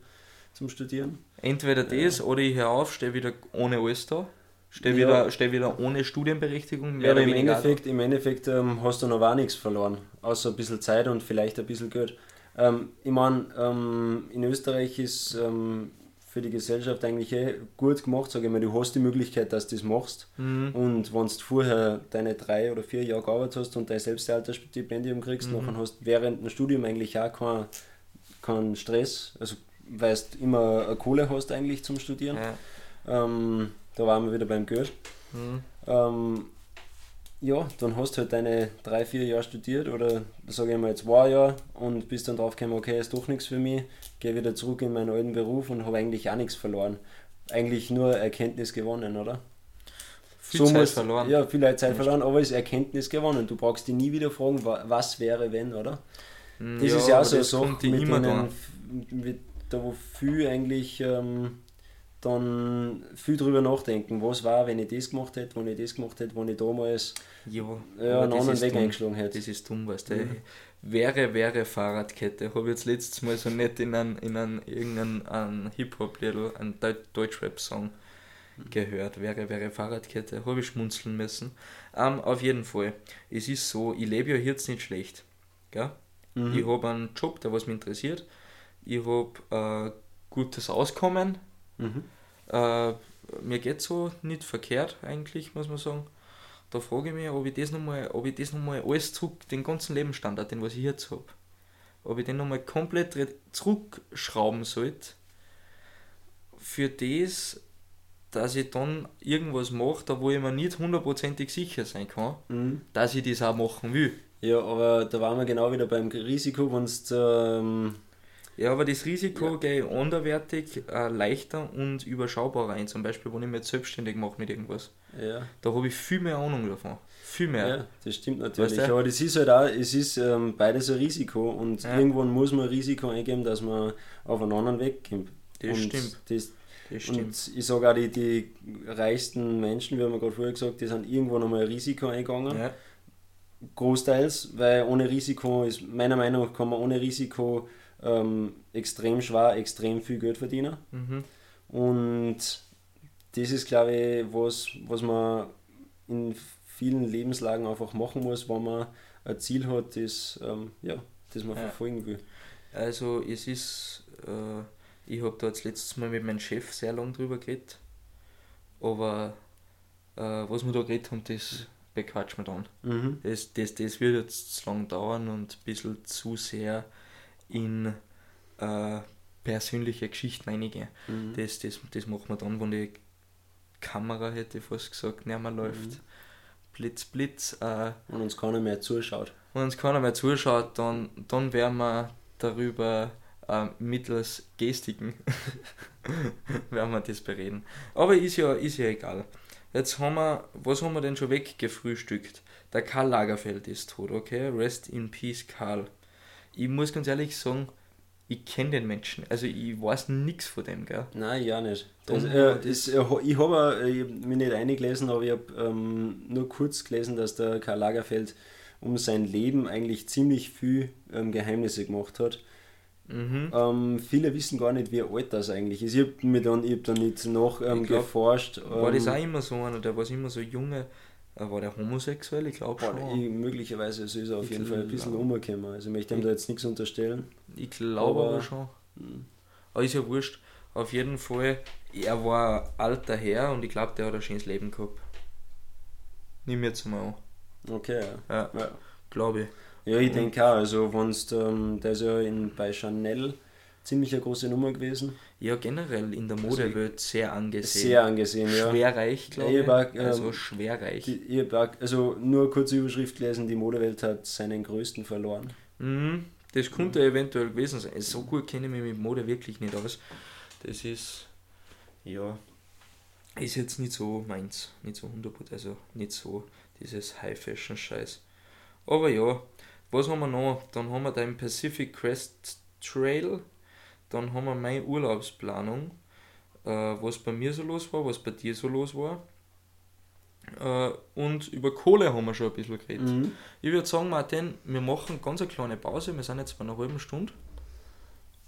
zum Studieren. Entweder das oder ich höre auf, stehe wieder ohne alles da, stehe Ja. wieder, steh wieder ohne Studienberechtigung. mehr Ja, aber oder im Endeffekt, im Endeffekt ähm, hast du noch gar nichts verloren, außer ein bisschen Zeit und vielleicht ein bisschen Geld. Ähm, ich meine, ähm, in Österreich ist ähm, für die Gesellschaft eigentlich eh gut gemacht, sage ich mal, du hast die Möglichkeit, dass du das machst. Mhm. Und wenn du vorher deine drei oder vier Jahre gearbeitet hast und dein Selbsterhalterstipendium kriegst, Mhm. dann hast du während dem Studium eigentlich auch keinen kein Stress, also weil du immer eine Kohle hast eigentlich zum Studieren. Ja. Ähm, da waren wir wieder beim Geld. Mhm. Ja, dann hast du halt deine drei, vier Jahre studiert oder sage ich mal zwei Jahre und bist dann drauf gekommen, okay, ist doch nichts für mich, gehe wieder zurück in meinen alten Beruf und habe eigentlich auch nichts verloren. Eigentlich nur Erkenntnis gewonnen, oder? Viel Zeit muss- verloren. Ja, viel Zeit Ja, verloren, aber ist Erkenntnis gewonnen. Du brauchst dich nie wieder fragen, wa- was wäre, wenn, oder? Mhm, Das ist ja auch so eine Sache, ja mit denen, mit, da wo viel eigentlich ähm, dann viel drüber nachdenken, was war, wenn ich das gemacht hätte, wenn ich das gemacht hätte, wenn ich damals Ja, ja, einen anderen Weg dumm. eingeschlagen hätte. Das ist dumm, weißt du. Mhm. wäre, wäre Fahrradkette. Habe ich jetzt letztes Mal so nett in einen, irgendeinen Hip-Hop-Lied, einen Deutschrap-Song gehört. Wäre, wäre Fahrradkette. Habe ich schmunzeln müssen. Ähm, auf jeden Fall. Es ist so, ich lebe ja jetzt nicht schlecht. Gell? Mhm. Ich habe einen Job, der was mich interessiert. Ich habe äh, gutes Auskommen. Mhm. Äh, mir geht so nicht verkehrt eigentlich, muss man sagen. Da frage ich mich, ob ich das nochmal, ob ich das nochmal alles zurück, den ganzen Lebensstandard, den was ich jetzt habe, ob ich den nochmal komplett zurückschrauben sollte. Für das, dass ich dann irgendwas mache, da wo ich mir nicht hundertprozentig sicher sein kann, mhm. dass ich das auch machen will. Ja, aber da waren wir genau wieder beim Risiko, wenn es ähm ja, aber das Risiko ja. gehe ich anderwertig äh, leichter und überschaubarer ein. Zum Beispiel, wenn ich mich jetzt selbstständig mache mit irgendwas. Ja. Da habe ich viel mehr Ahnung davon. Viel mehr. Ja, das stimmt natürlich. Weißt du? Aber das ist halt auch, es ist ähm, beides ein Risiko und ja. irgendwann muss man ein Risiko eingeben, dass man auf einen anderen Weg kommt. Das und stimmt. Das, das stimmt. Und ich sage auch, die, die reichsten Menschen, wie haben wir gerade vorher gesagt, die sind irgendwann einmal ein Risiko eingegangen. Ja. Großteils, weil ohne Risiko ist, meiner Meinung nach, kann man ohne Risiko ähm, extrem schwer, extrem viel Geld verdienen. Mhm. Und das ist, glaube ich, was, was man in vielen Lebenslagen einfach machen muss, wenn man ein Ziel hat, das, ähm, ja, das man ja. verfolgen will. Also es ist, äh, ich habe da jetzt letztes Mal mit meinem Chef sehr lange drüber geredet, aber äh, was wir da geredet haben, das bequatschen wir dann. Mhm. Das, das, das wird jetzt zu lang dauern und ein bisschen zu sehr in äh, persönliche Geschichten eingehen. Mhm. Das, das, das machen wir dann, wenn die Kamera, hätte ich fast gesagt, nicht mehr läuft. Mhm. Blitz, Blitz. Äh, und uns keiner mehr zuschaut. Wenn uns keiner mehr zuschaut, dann, dann werden wir darüber äh, mittels Gestiken werden wir das bereden. Aber ist ja, ist ja egal. Jetzt haben wir, was haben wir denn schon weggefrühstückt? Der Karl Lagerfeld ist tot, okay? Rest in Peace, Karl. Ich muss ganz ehrlich sagen, ich kenne den Menschen. Also ich weiß nichts von dem, gell? Nein, ja nicht. Das, äh, das, äh, ich habe äh, mich nicht eingelesen, aber ich habe ähm, nur kurz gelesen, dass der Karl Lagerfeld um sein Leben eigentlich ziemlich viel ähm, Geheimnisse gemacht hat. Mhm. Ähm, viele wissen gar nicht, wie alt das eigentlich ist. Ich habe mir dann, hab dann nicht noch ähm, glaub, geforscht. war das ähm, auch immer so einer, der war immer so junge, war der homosexuell? Ich glaube schon. Ich, möglicherweise also ist er auf ich jeden Fall ein bisschen umgekommen. Also ich möchte ihm da jetzt nichts unterstellen. Ich glaube aber, aber schon. Hm. Aber ist ja wurscht. Auf jeden Fall, er war ein alter Herr und ich glaube, der hat ein schönes Leben gehabt. Nimm jetzt mal an. Okay, ja. ja. Glaube ich. Ja, ich denke auch. Also, wenn's, ähm, der ist ja in, bei Chanel ziemlich eine große Nummer gewesen. Ja, generell in der Modewelt also, sehr angesehen. Sehr angesehen, ja. Schwerreich, glaube ich. Auch, ähm, also schwerreich. Die, auch, also nur kurze Überschrift gelesen, die Modewelt hat seinen größten verloren. Mhm, das könnte mhm. eventuell gewesen sein. So gut kenne ich mich mit Mode wirklich nicht aus. Das ist, ja, ist jetzt nicht so meins. Nicht so 100%, also nicht so dieses High-Fashion-Scheiß. Aber ja, was haben wir noch? Dann haben wir den Pacific Crest Trail dann haben wir meine Urlaubsplanung, äh, was bei mir so los war, was bei dir so los war. Äh, und über Kohle haben wir schon ein bisschen geredet. Mhm. Ich würde sagen, Martin, wir machen ganz eine kleine Pause. Wir sind jetzt bei einer halben Stunde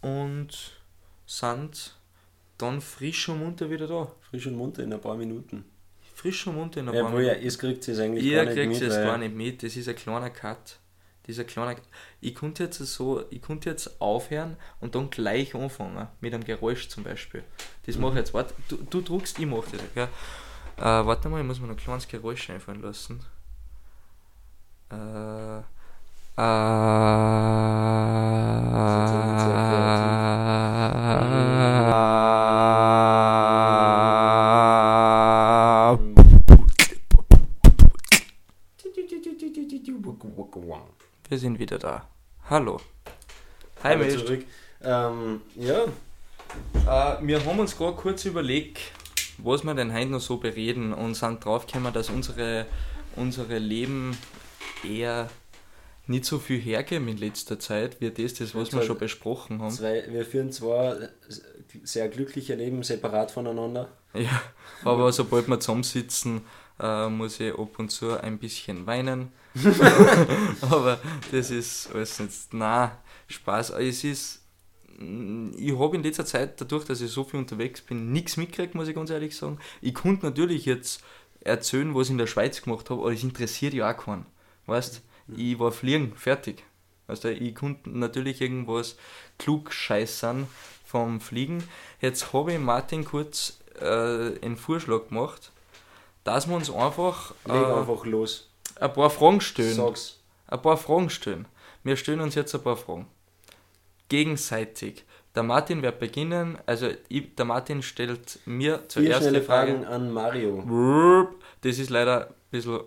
und sind dann frisch und munter wieder da. Frisch und munter in ein paar Minuten. Frisch und munter in ein ja, paar Minuten. Ja, ihr kriegt es eigentlich ihr gar nicht mit. Ihr kriegt es gar nicht mit. Das ist ein kleiner Cut dieser kleine. Ich konnte jetzt so, ich konnte jetzt aufhören und dann gleich anfangen mit einem Geräusch zum Beispiel. Das mache ich jetzt. Warte, du, du druckst, ich mache das. Gell? Äh, warte mal, ich muss mir noch ein kleines Geräusch einfallen lassen. Äh, äh, Wir sind wieder da. Hallo. Hi, Hallo zurück. Ähm, ja. Äh, wir haben uns gerade kurz überlegt, was wir denn heute noch so bereden und sind draufgekommen, dass unsere, unsere Leben eher nicht so viel hergeben in letzter Zeit, wie das, das was wir schon besprochen haben. Zwei, wir führen zwar sehr glückliche Leben separat voneinander. Ja, aber sobald wir zusammensitzen, äh, muss ich ab und zu ein bisschen weinen. Aber das ist alles jetzt, na Spaß. Es ist, mm, ich habe in letzter Zeit, dadurch, dass ich so viel unterwegs bin, nichts mitgekriegt, muss ich ganz ehrlich sagen. Ich konnte natürlich jetzt erzählen, was ich in der Schweiz gemacht habe, aber es interessiert ja auch keinen. Weißt ich war fliegen, fertig. Also ich konnte natürlich irgendwas klug scheißern vom Fliegen. Jetzt habe ich Martin kurz äh, einen Vorschlag gemacht, dass wir uns einfach, äh, einfach los. ein paar Fragen stellen. Sag's. Ein paar Fragen stellen. Wir stellen uns jetzt ein paar Fragen. Gegenseitig. Der Martin wird beginnen, also ich, der Martin stellt mir zuerst schnelle die Frage. Fragen an Mario. Das ist leider ein bisschen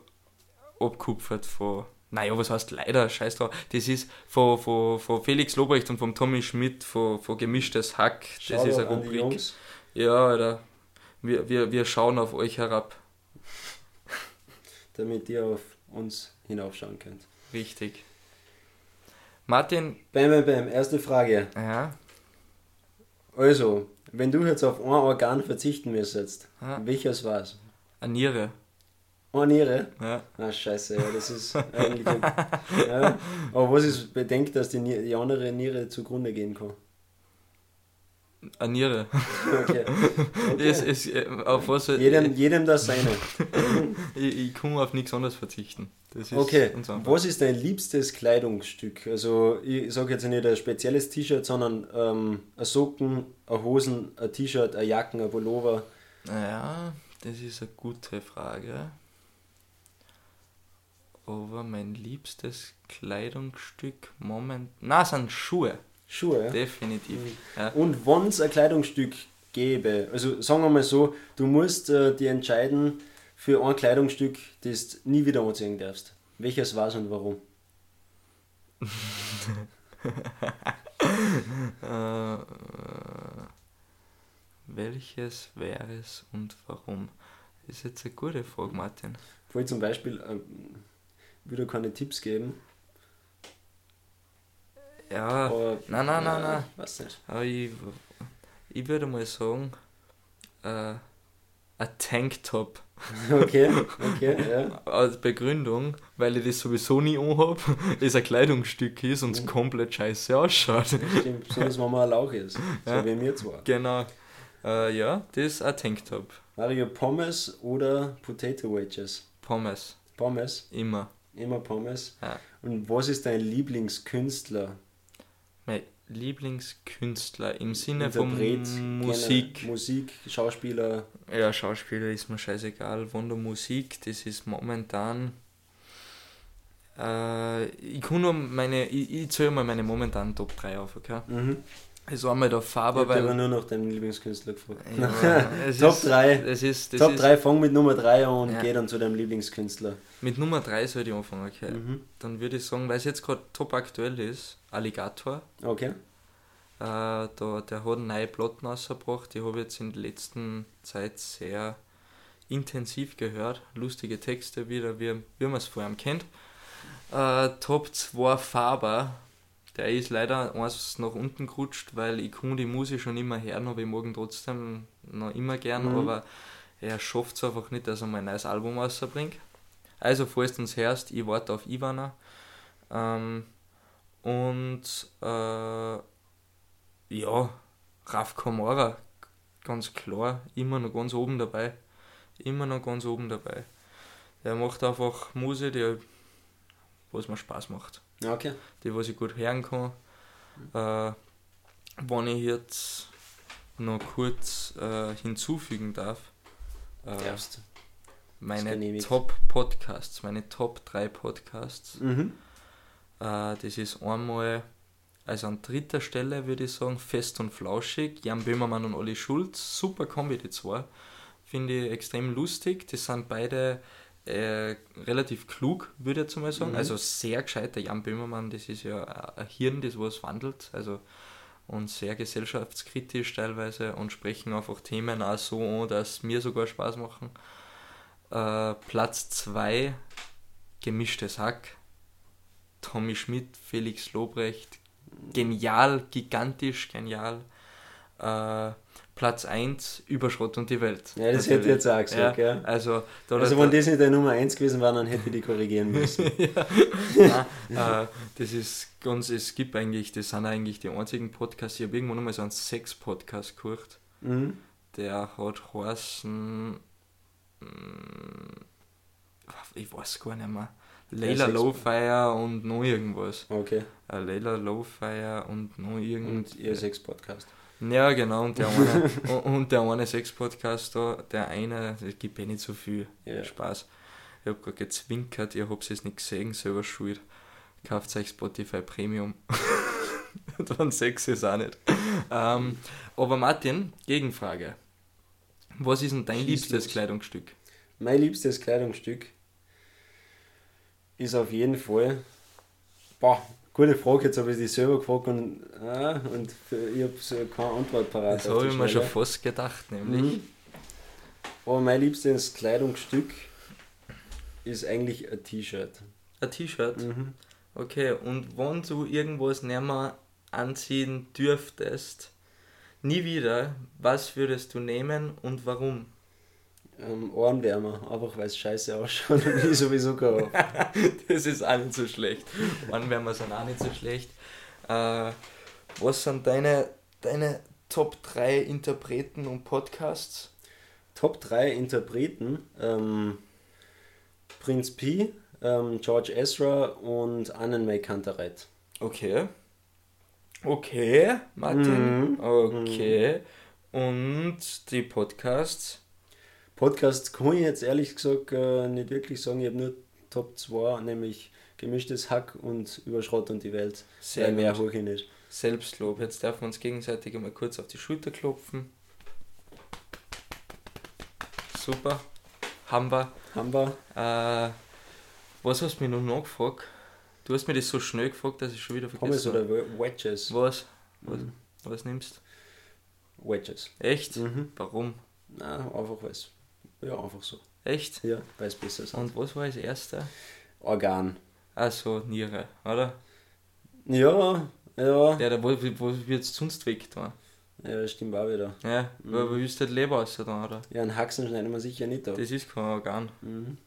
abkupfert von. Naja, was heißt leider? Scheiß drauf. Das ist von, von, von Felix Lobrecht und von Tommy Schmidt von, von Gemischtes Hack. Das Shoutout ist eine Rubrik. Ja, Alter. Wir, wir, wir schauen auf euch herab. Damit ihr auf uns hinaufschauen könnt. Richtig. Martin, Bam, bam, bam. Erste Frage. ja, Also, wenn du jetzt auf ein Organ verzichten müsstest, Ja. welches war's? eine Niere. Eine Niere? Ja. Ah, scheiße, ja, das ist eigentlich. Ein, ja. Aber was ist bedenkt, dass die, die andere Niere zugrunde gehen kann? Eine Niere. Okay. Es, es, äh, auf was, Jedem, jedem das seine. ich, ich kann auf nichts anderes verzichten. Okay, was ist dein liebstes Kleidungsstück? Also, ich sage jetzt nicht ein spezielles T-Shirt, sondern ähm, ein Socken, ein Hosen, ein T-Shirt, ein Jacken, ein Pullover. Ja, das ist eine gute Frage. Aber mein liebstes Kleidungsstück moment. Na, sind Schuhe. Schuhe. ja? Definitiv. Ja. Und wenn es ein Kleidungsstück gäbe, also sagen wir mal so, du musst äh, dir entscheiden für ein Kleidungsstück, das du nie wieder anziehen darfst. Welches war's und warum? Äh, äh, welches wäre es und warum? Das ist jetzt eine gute Frage, Martin. Ich wollte zum Beispiel, ähm, würde keine Tipps geben. Ja, Aber, nein, nein, nein, nein. Weiß nicht. aber ich, ich würde mal sagen, äh, ein Tanktop. Okay, okay, ja. Als Begründung, weil ich das sowieso nie anhab, es ein Kleidungsstück ist und es komplett scheiße ausschaut. Stimmt, besonders wenn man ein Lauch ist. So Ja. wie mir zwar. Genau. Äh, ja, das ist ein Tanktop. Mario Pommes oder Potato Wedges? Pommes. Pommes, Immer. immer Pommes. Ja. Und was ist dein Lieblingskünstler? Mein Lieblingskünstler im Sinne Interpret, von Musik. Keine Musik, Schauspieler. Ja, Schauspieler ist mir scheißegal. Von der Musik, das ist momentan. Äh, ich kann nur meine. Ich, ich zähle mal meine momentanen Top 3 auf, okay? Mhm. Es war mal der Ich Faber, habe aber weil. nur nach deinem Lieblingskünstler gefragt. Ja, Top ist- 3. Das ist, das Top ist, 3, fang mit Nummer 3 an und Ja. geh dann zu deinem Lieblingskünstler. Mit Nummer 3 sollte ich anfangen, okay? Mhm. Dann würde ich sagen, weil es jetzt gerade top aktuell ist, Alligator. Okay. Äh, da, der hat neue Platten rausgebracht, die habe ich jetzt in der letzten Zeit sehr intensiv gehört. Lustige Texte wieder, wie, wie man es vor allem kennt. Äh, Top 2 Faber, der ist leider eins nach unten gerutscht, weil ich kann die Musik schon immer hören, aber ich mag ihn trotzdem noch immer gern, Mhm. aber er schafft es einfach nicht, dass er mal ein neues Album rausbringt. Also, falls du uns hörst, ich warte auf Ivana. Ähm, und äh, ja, Raf Kamara, ganz klar, immer noch ganz oben dabei. Immer noch ganz oben dabei. Der macht einfach Musik, die was mir Spaß macht. Okay. Die, was ich gut hören kann. Äh, wenn ich jetzt noch kurz äh, hinzufügen darf, äh, Darfst. meine. Top-Podcasts, meine Top 3 Podcasts. Mhm. Äh, das ist einmal, also an dritter Stelle würde ich sagen, Fest und Flauschig, Jan Böhmermann und Olli Schulz. Super Kombi, die zwei. Finde ich extrem lustig. Die sind beide äh, relativ klug, würde ich jetzt mal sagen. Mhm. Also sehr gescheit. Der Jan Böhmermann, das ist ja ein Hirn, das was wandelt. Also und sehr gesellschaftskritisch teilweise und sprechen einfach Themen auch so an, dass mir sogar Spaß machen. Äh, Platz 2, Gemischtes Hack. Tommy Schmidt, Felix Lobrecht, genial, gigantisch genial. Äh, Platz 1 Überschrott und die Welt. Ja, das hätte ich jetzt auch gesagt, ja. Also, da also wenn das nicht der Nummer 1 gewesen wäre, dann hätte ich die korrigieren müssen. ja. Nein, äh, das ist ganz, es gibt eigentlich, das sind eigentlich die einzigen Podcasts, ich habe irgendwann mal so einen Sex-Podcast gehört, mhm. der hat heißen, mm, ich weiß gar nicht mehr, Layla Lowfire und noch irgendwas. Okay. Uh, Layla Lowfire und noch irgendwas. Und ihr Sex-Podcast. Ja, genau, und der eine, und der eine Sex-Podcast da, der eine, es gibt eh nicht so viel yeah. Spaß. Ich habe gerade gezwinkert, ihr habt es nicht gesehen, selber schuld. Kauft euch Spotify Premium. Dann Sex ist auch nicht. Ähm, aber Martin, Gegenfrage. Was ist denn dein Schieß liebstes los. Kleidungsstück? Mein liebstes Kleidungsstück ist auf jeden Fall. Boah, Gute Frage, jetzt habe ich die selber gefragt und, äh, und ich habe so keine Antwort parat. Das habe ich mir schon fast gedacht, nämlich. Mhm. Aber mein liebstes Kleidungsstück ist eigentlich ein T-Shirt. Ein T-Shirt? Mhm. Okay, und wenn du irgendwas nicht mehr anziehen dürftest, nie wieder, was würdest du nehmen und warum? Ähm, Ohrenwärmer, einfach weil es scheiße ausschaut und ich sowieso gar Das ist auch nicht so schlecht. Ohrenwärmer sind auch nicht so schlecht. Äh, was sind deine, deine Top 3 Interpreten und Podcasts? Top 3 Interpreten? Ähm, Prinz P, ähm, George Ezra und Annenmay Kantereit. Okay. Okay, Martin. Mhm. Okay. Und die Podcasts? Podcasts kann ich jetzt ehrlich gesagt äh, nicht wirklich sagen. Ich habe nur Top 2, nämlich Gemischtes Hack und Über Schrott und die Welt. Sehr mehr hoch ich nicht. Selbstlob. Jetzt dürfen wir uns gegenseitig einmal kurz auf die Schulter klopfen. Super. Haben wir. Haben wir. Äh, was hast du mich noch nachgefragt? Du hast mir das so schnell gefragt, dass ich schon wieder vergessen habe. Pommes oder Wedges? Was? Was, mhm. was nimmst du? Wedges. Echt? Mhm. Warum? Na, einfach es ja, einfach so. Echt? Ja, weil es besser ist. Und was war das erste? Organ. Also Niere, oder? Ja, ja. Ja, da wo, wo wird es sonst weg da? Ja, das stimmt auch wieder. Ja, mhm. wo willst du halt Leber aus da, oder? Ja, einen Haxen schneiden wir sicher nicht ab. Das ist kein Organ. Mhm.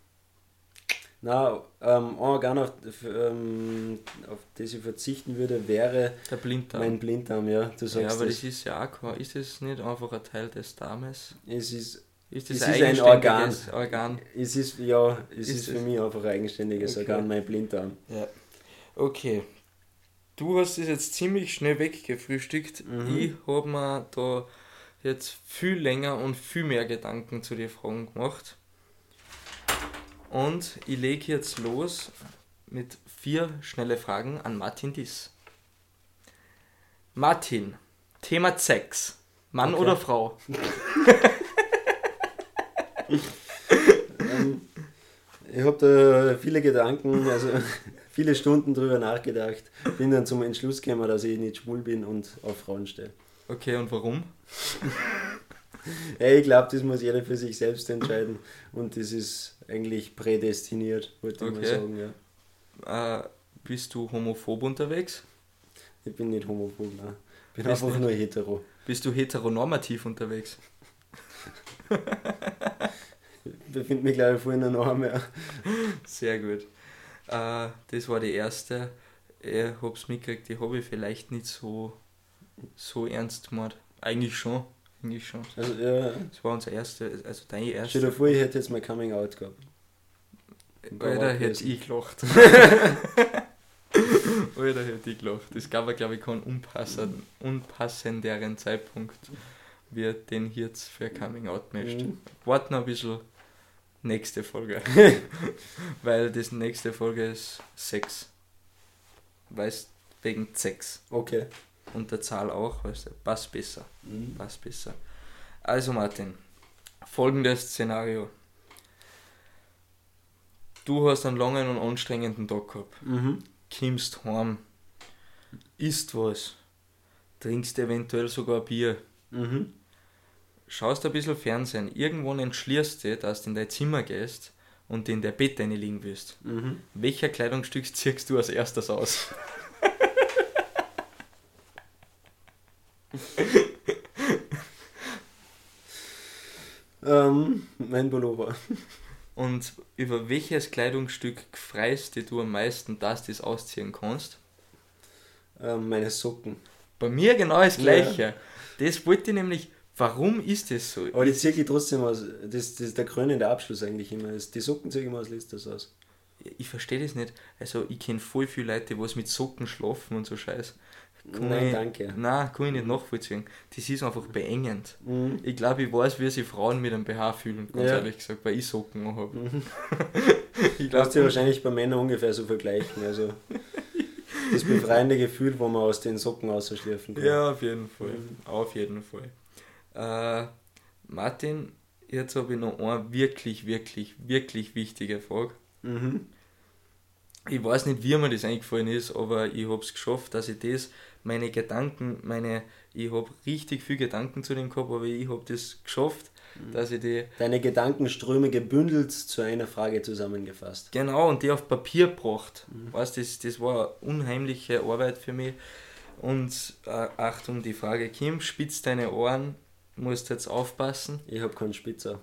Na, ähm, ein Organ, auf, ähm, auf das ich verzichten würde, wäre der Blinddarm. mein Blinddarm, ja. Du sagst ja, aber das. das ist ja auch kein, ist das nicht einfach ein Teil des Darmes? Es ist ist das es ist ein Organ. Organ? Es ist, ja, es ist, ist für mich einfach ein eigenständiges okay. Organ, mein Blinddarm. Ja. Okay. Du hast es jetzt ziemlich schnell weggefrühstückt. Mhm. Ich habe mir da jetzt viel länger und viel mehr Gedanken zu den Fragen gemacht. Und ich lege jetzt los mit vier schnelle Fragen an Martin Diss. Martin, Thema Sex. Mann okay. oder Frau? ähm, ich habe da viele Gedanken, also viele Stunden drüber nachgedacht, bin dann zum Entschluss gekommen, dass ich nicht schwul bin und auf Frauen stehe. Okay, und warum? ja, ich glaube, das muss jeder für sich selbst entscheiden und das ist eigentlich prädestiniert, würde ich okay. mal sagen. Ja. Äh, bist du homophob unterwegs? Ich bin nicht homophob, nein. Ich bin bist einfach nur hetero. Bist du heteronormativ unterwegs? ich befinde mich, glaube ich, vorhin in Arm, ja. Sehr gut. Äh, das war die erste. Ich habe es mitgekriegt, die habe ich vielleicht nicht so, so ernst gemacht. Eigentlich schon. Eigentlich schon. Also, ja. Das war unser erste, also deine erste. Stell dir vor, ich hätte jetzt mein Coming Out gehabt. Alter, hätte ich gelacht. Alter, hätte ich gelacht. Das gab glaube ich, keinen unpassenderen Zeitpunkt wir den jetzt für Coming Out möchte. Mhm. Warten ein bisschen nächste Folge. Weil das nächste Folge ist Sex. Weißt wegen Sex. Okay. Und der Zahl auch, weißt du, passt besser. Mhm. Passt besser. Also Martin, folgendes Szenario. Du hast einen langen und anstrengenden Tag gehabt. Mhm. Kommst heim, isst was, trinkst eventuell sogar Bier. Mhm schaust ein bisschen Fernsehen, irgendwann entschließt du, dass du in dein Zimmer gehst und in der Bett liegen willst. Mhm. Welcher Kleidungsstück ziehst du als erstes aus? Ähm, mein Pullover. Und über welches Kleidungsstück freust du am meisten, dass du es ausziehen kannst? Ähm, meine Socken. Bei mir genau das gleiche. Ja. Das wollte ich nämlich, warum ist das so? Aber die ziehe ich trotzdem aus, das, das ist der krönende Abschluss eigentlich immer. Die Socken ziehe ich immer aus Listas aus. Ich verstehe das nicht. Also ich kenne voll viele Leute, die mit Socken schlafen und so Scheiß. Kann Nein, ich, danke. Nein, kann ich nicht nachvollziehen. Das ist einfach beengend. Mhm. Ich glaube, ich weiß, wie sich Frauen mit einem BH fühlen, ganz ja. ehrlich gesagt, weil ich Socken habe. Mhm. ich glaube, sie wahrscheinlich bei Männern ungefähr so vergleichen. Also das befreiende Gefühl, wo man aus den Socken ausschläfen kann. Ja, auf jeden Fall. Mhm. Auf jeden Fall. Äh, Martin, jetzt habe ich noch eine wirklich, wirklich, wirklich wichtige Frage. Mhm. Ich weiß nicht, wie mir das eingefallen ist, aber ich habe es geschafft, dass ich das meine Gedanken, meine, ich habe richtig viel Gedanken zu dem gehabt, aber ich habe das geschafft, mhm. dass ich die. Deine Gedankenströme gebündelt zu einer Frage zusammengefasst. Genau, und die auf Papier gebracht. Mhm. Weißt, das, das war eine unheimliche Arbeit für mich. Und äh, Achtung, die Frage, Kim, spitz deine Ohren, musst jetzt aufpassen. Ich habe keinen Spitzer.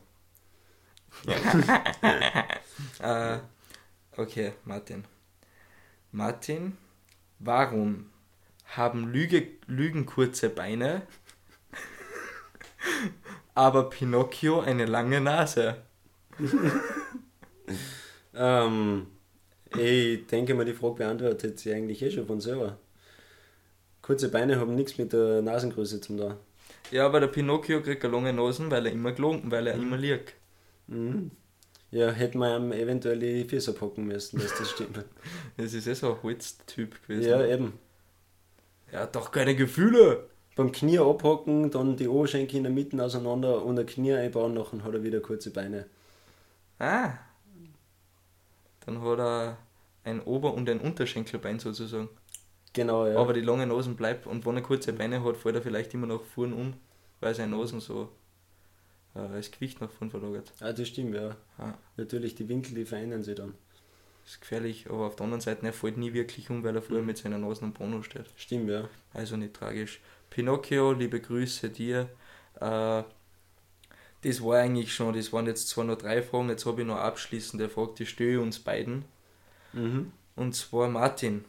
äh, okay, Martin. Martin, warum haben Lüge, Lügen kurze Beine, aber Pinocchio eine lange Nase. ähm, ich denke mal, die Frage beantwortet sie eigentlich eh schon von selber. Kurze Beine haben nichts mit der Nasengröße zu tun. Ja, aber der Pinocchio kriegt eine lange Nase, weil er immer gelogen, weil er mhm. immer liegt. Mhm. Ja, hätte man ihm eventuell die Füße packen müssen, dass das stimmt. das ist eh so ein Holztyp gewesen. Ja, eben. Er hat doch keine Gefühle. Beim Knie abhacken, dann die Oberschenkel in der Mitte auseinander und ein Knie einbauen, dann hat er wieder kurze Beine. Ah. Dann hat er ein Ober- und ein Unterschenkelbein sozusagen. Genau, ja. Aber die lange Nosen bleibt und wenn er kurze Beine hat, fällt er vielleicht immer noch vorn um, weil seine Nosen so das Gewicht nach vorn verlagert. Ah, das stimmt, ja. Ah. Natürlich, die Winkel, die verändern sich dann. Das ist gefährlich, aber auf der anderen Seite, er fällt nie wirklich um, weil er vorher mhm. mit seiner Nase am Bono steht. Stimmt, ja. Also nicht tragisch. Pinocchio, liebe Grüße dir. Äh, das war eigentlich schon, das waren jetzt zwar nur drei Fragen, jetzt habe ich noch abschließende Frage, die ich uns beiden. Mhm. Und zwar Martin.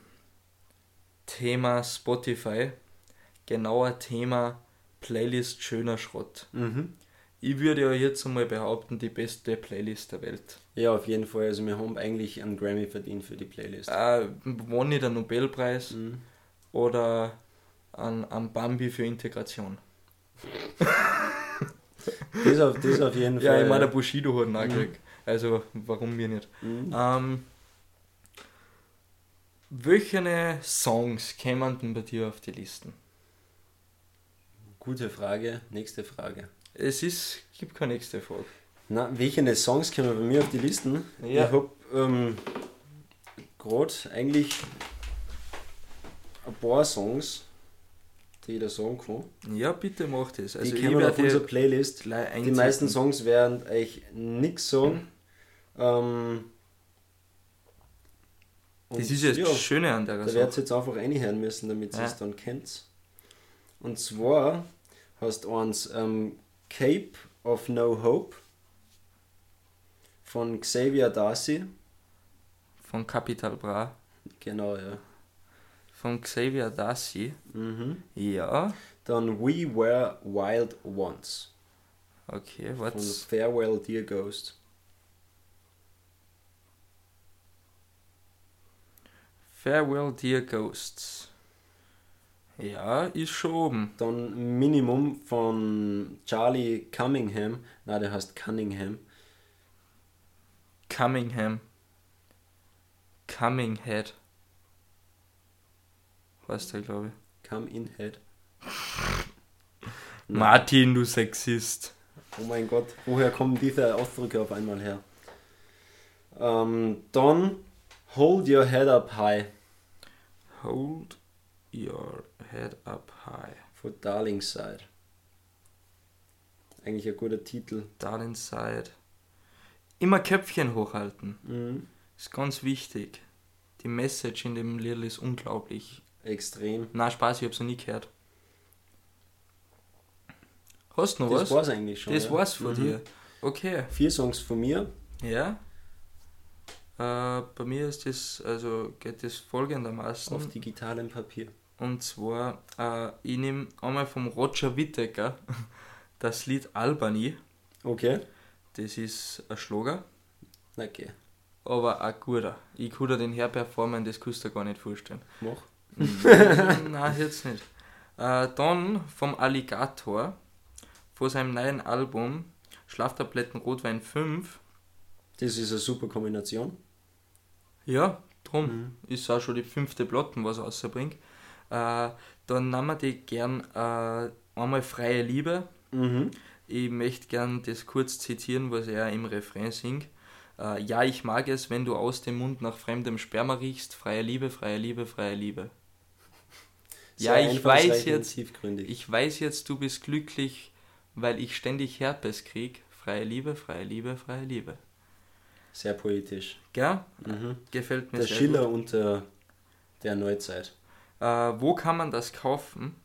Thema Spotify, genauer Thema Playlist Schöner Schrott. Mhm ich würde ja jetzt einmal behaupten, die beste Playlist der Welt. Ja, auf jeden Fall. Also wir haben eigentlich einen Grammy verdient für die Playlist. Äh, wann nicht einen Nobelpreis mhm. oder einen, einen Bambi für Integration. das, auf, das auf jeden Fall. Ja, ich meine, der Bushido hat ihn auch mhm. Also warum wir nicht? Mhm. Ähm, welche Songs kämen denn bei dir auf die Listen? Gute Frage. Nächste Frage. Es ist, gibt keine nächste Frage. Na, welche Songs kommen bei mir auf die Listen? Ja. Ich habe ähm, gerade eigentlich ein paar Songs, die ich da sagen kann. Ja, bitte mach das. Also die kommen auf unsere Playlist. Die meisten Songs werden euch nichts sagen. Mhm. Ähm, das ist ja das Schöne an der Sache. Da werdet ihr jetzt einfach reinhören müssen, damit ihr ja. es dann kennt. Und zwar hast du eins ähm, Cape of No Hope von Xavier Darcy. Von Capital Bra. Genau, ja. Von Xavier Darcy. Mhm. Ja. Dann We Were Wild Once. Okay, was? Von Farewell Dear Ghost. Farewell Dear Ghosts. Ja, ist schon oben. Dann Minimum von Charlie Cunningham. Na, der heißt Cunningham. Cunningham. Coming Head. Heißt der, glaube ich. Come in Head. Martin, du Sexist. Oh mein Gott, woher kommen diese Ausdrücke auf einmal her? Ähm, dann Hold Your Head Up High. Hold Your Head Up High. For Darling Side. Eigentlich ein guter Titel. Darling Side. Immer Köpfchen hochhalten. Mhm. Ist ganz wichtig. Die Message in dem Lied ist unglaublich. Extrem. Na Spaß, ich hab's noch nie gehört. Hast du noch das was? war's eigentlich schon. das ja. war's von Mhm. dir. Okay. Vier Songs von mir. Ja. Äh, bei mir ist das, also geht das folgendermaßen. Auf digitalem Papier. Und zwar, äh, ich nehme einmal vom Roger Whittaker das Lied Albany. Okay. Das ist ein Schlager, Okay. aber ein guter. Ich kann dir den her performen, das kannst du dir gar nicht vorstellen. Mach. Nein, jetzt nicht. Äh, dann vom Alligator, von seinem neuen Album Schlaftabletten Rotwein 5. Das ist eine super Kombination. Ja, drum Mhm. ist auch schon die fünfte Platten, was er rausbringt. Äh, dann nehmen wir die gern äh, einmal Freie Liebe. Mhm. Ich möchte gern das kurz zitieren, was er im Refrain singt. Äh, ja, ich mag es, wenn du aus dem Mund nach fremdem Sperma riechst. Freie Liebe, freie Liebe, freie Liebe. Ja, Sehr ich weiß jetzt, ich weiß jetzt, du bist glücklich, weil ich ständig Herpes krieg. Freie Liebe, freie Liebe, freie Liebe. Sehr poetisch. Gell? Mhm. Gefällt mir Der sehr Schiller gut. unter der Neuzeit. Äh, wo kann man das kaufen?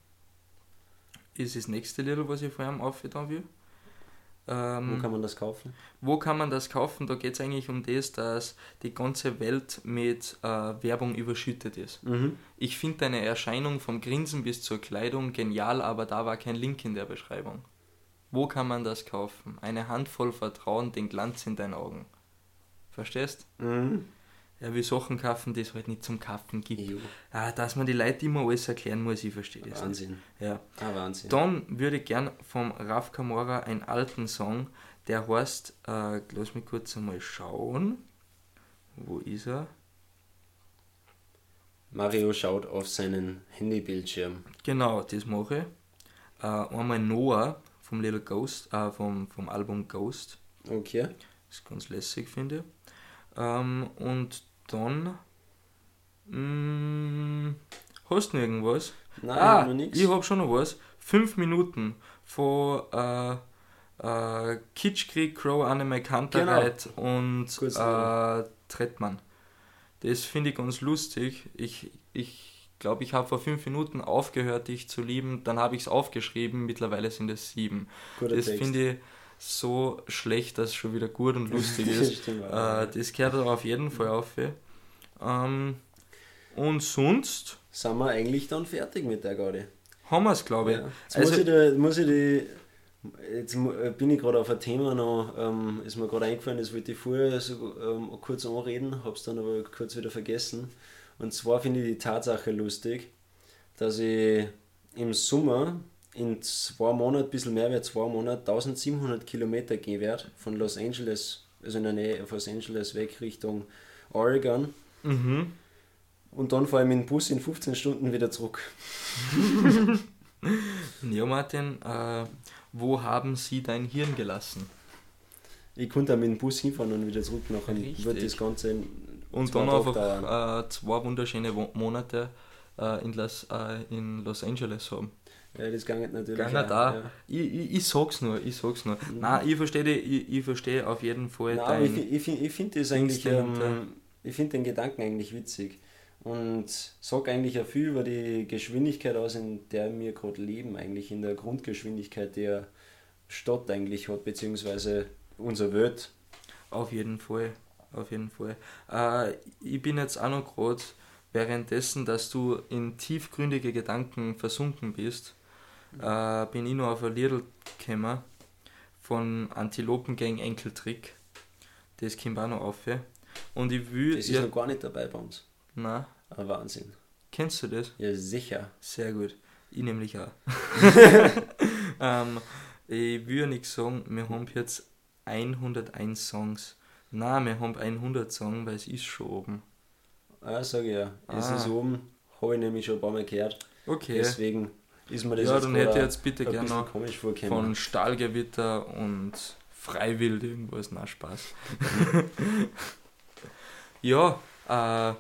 Ist das nächste Lied, was ich vor allem aufgetan will. Ähm, Wo kann man das kaufen? Wo kann man das kaufen? Da geht es eigentlich um das, dass die ganze Welt mit äh, Werbung überschüttet ist. Mhm. Ich finde deine Erscheinung vom Grinsen bis zur Kleidung genial, aber da war kein Link in der Beschreibung. Wo kann man das kaufen? Eine Handvoll Vertrauen, den Glanz in deinen Augen. Verstehst? Mhm. Ja, wir Sachen kaufen, die es halt nicht zum Kaufen gibt. Jo. Ah, dass man die Leute immer alles erklären muss, ich verstehe das nicht. Wahnsinn. Ja. Ah, Wahnsinn. Dann würde ich gern vom Raf Kamora einen alten Song, der heißt, äh, lass mich kurz einmal schauen. Wo ist er? Mario schaut auf seinen Handybildschirm. Genau, das mache ich. Äh, einmal Noah vom Little Ghost, äh, vom, vom Album Ghost. Okay. Das ist ganz lässig, finde ich. Ähm, und dann. Mh, hast du noch irgendwas? Nein, ah, noch nichts. ich hab schon noch was. Fünf Minuten von äh, äh, Kitschkrieg, Crow, Anime, Kantereit und Kurz äh, Trettmann. Das finde ich ganz lustig. Ich ich, glaube, ich habe vor fünf Minuten aufgehört, dich zu lieben. Dann habe ich es aufgeschrieben. Mittlerweile sind es sieben. Guter das finde ich so schlecht, dass es schon wieder gut und lustig ist. Äh, das gehört auf jeden Fall auf. Ähm, und sonst Sind wir eigentlich dann fertig mit der Gaudi? haben wir es, glaube ich. Ja. Jetzt Also- muss, ich da, muss ich die. Jetzt äh, bin ich gerade auf ein Thema noch, ähm, ist mir gerade eingefallen, das wollte ich vorher so, ähm, kurz anreden, habe es dann aber kurz wieder vergessen. Und zwar finde ich die Tatsache lustig, dass ich im Sommer in zwei Monaten, ein bisschen mehr wie zwei Monate, 1700 Kilometer gehen werde, von Los Angeles, also in der Nähe von Los Angeles weg Richtung Oregon. Mhm. Und dann fahre ich mit dem Bus in 15 Stunden wieder zurück. Ja, Martin, äh, wo haben Sie dein Hirn gelassen? Ich konnte mit dem Bus hinfahren und wieder zurück. Nachher Richtig. wird das Ganze in Und zwei dann Tage einfach äh, zwei wunderschöne Monate äh, in, Los, äh, in Los Angeles haben. Ja, das geht natürlich. Gar nicht auch. Ja. Ich, ich, ich sag's nur, ich sag's nur. Nein, ich verstehe ich, ich versteh auf jeden Fall Nein, ich, ich, ich finde das eigentlich, ähm, ich finde den Gedanken eigentlich witzig und sag eigentlich auch viel über die Geschwindigkeit aus, in der wir gerade leben, eigentlich in der Grundgeschwindigkeit, die eine Stadt eigentlich hat, beziehungsweise unsere Welt. Auf jeden Fall, auf jeden Fall. Äh, ich bin jetzt auch noch gerade währenddessen, dass du in tiefgründige Gedanken versunken bist, äh, bin ich noch auf ein Lied gekommen von Antilopengang Enkeltrick. Das kommt auch noch auf. Und ich will. Das ist ja, noch gar nicht dabei bei uns. na, Ein Wahnsinn. kennst du das? Ja, sicher. Sehr gut. Ich nämlich auch. ähm, ich will ja nichts sagen, wir haben jetzt 101 Songs. Nein, wir haben 100 Songs, weil es ist schon oben. Ah, sag ich ja. Es Ah. ist oben, habe ich nämlich schon ein paar Mal gehört. Okay. Deswegen ist mir das ja, jetzt dann hätte ich jetzt bitte gerne noch von Stahlgewitter und Freiwild irgendwas. Na Spaß. ja, äh,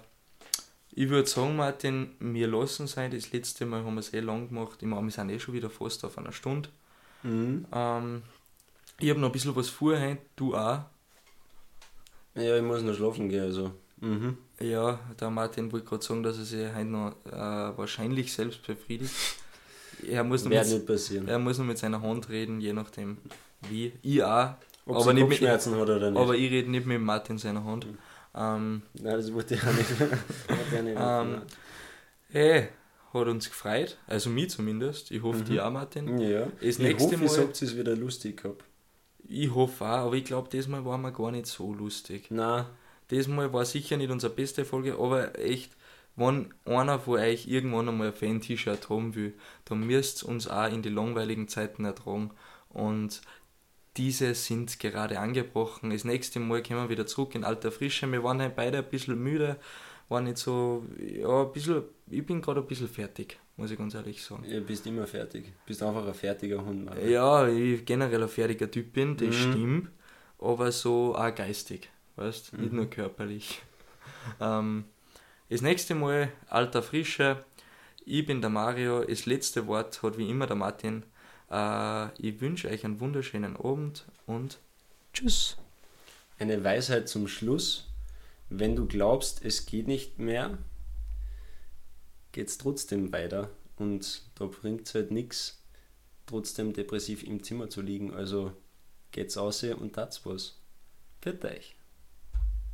ich würde sagen, Martin, wir lassen sein. Das letzte Mal haben wir es eh lang gemacht. Ich meine, wir sind eh schon wieder fast auf einer Stunde. Mhm. Ähm, ich habe noch ein bisschen was vor, hey, du auch. Ja, ich muss noch schlafen gehen, also. Mhm. Ja, der Martin wollte gerade sagen, dass er sich heute noch äh, wahrscheinlich selbst befriedigt. Er muss Wird mit, passieren. Er muss nur mit seiner Hand reden, je nachdem wie. Ich auch. Ob aber nicht mit, hat oder nicht. aber ich rede nicht mit Martin seiner Hand. Mhm. Ähm, Nein, das wollte ich auch nicht. ich nicht Ähm, hey, hat uns gefreut. Also mich zumindest. Ich hoffe, Mhm. die auch, Martin. ja. Das ich nächste hoffe, ihr Mal- habt es wieder lustig gehabt. Ich hoffe auch, aber ich glaube, diesmal waren wir gar nicht so lustig. Nein, Diesmal war sicher nicht unsere beste Folge, aber echt, wenn einer von euch irgendwann einmal ein Fan-T-Shirt haben will, dann müsst ihr uns auch in die langweiligen Zeiten ertragen. Und diese sind gerade angebrochen. Das nächste Mal kommen wir wieder zurück in alter Frische. Wir waren halt beide ein bisschen müde, war nicht so, ja, ein bisschen, ich bin gerade ein bisschen fertig, muss ich ganz ehrlich sagen. ihr bist immer fertig. Bist einfach ein fertiger Hund. Mann. Ja, ich generell ein fertiger Typ bin, das Mhm. stimmt, aber so auch geistig, weißt nicht Mhm. nur körperlich. Ähm, das nächste Mal, alter Frische, ich bin der Mario, das letzte Wort hat wie immer der Martin. Äh, ich wünsche euch einen wunderschönen Abend und tschüss. Eine Weisheit zum Schluss. Wenn du glaubst, es geht nicht mehr, geht es trotzdem weiter. Und da bringt es halt nichts, trotzdem depressiv im Zimmer zu liegen. Also geht's aus und tat's was. Für euch.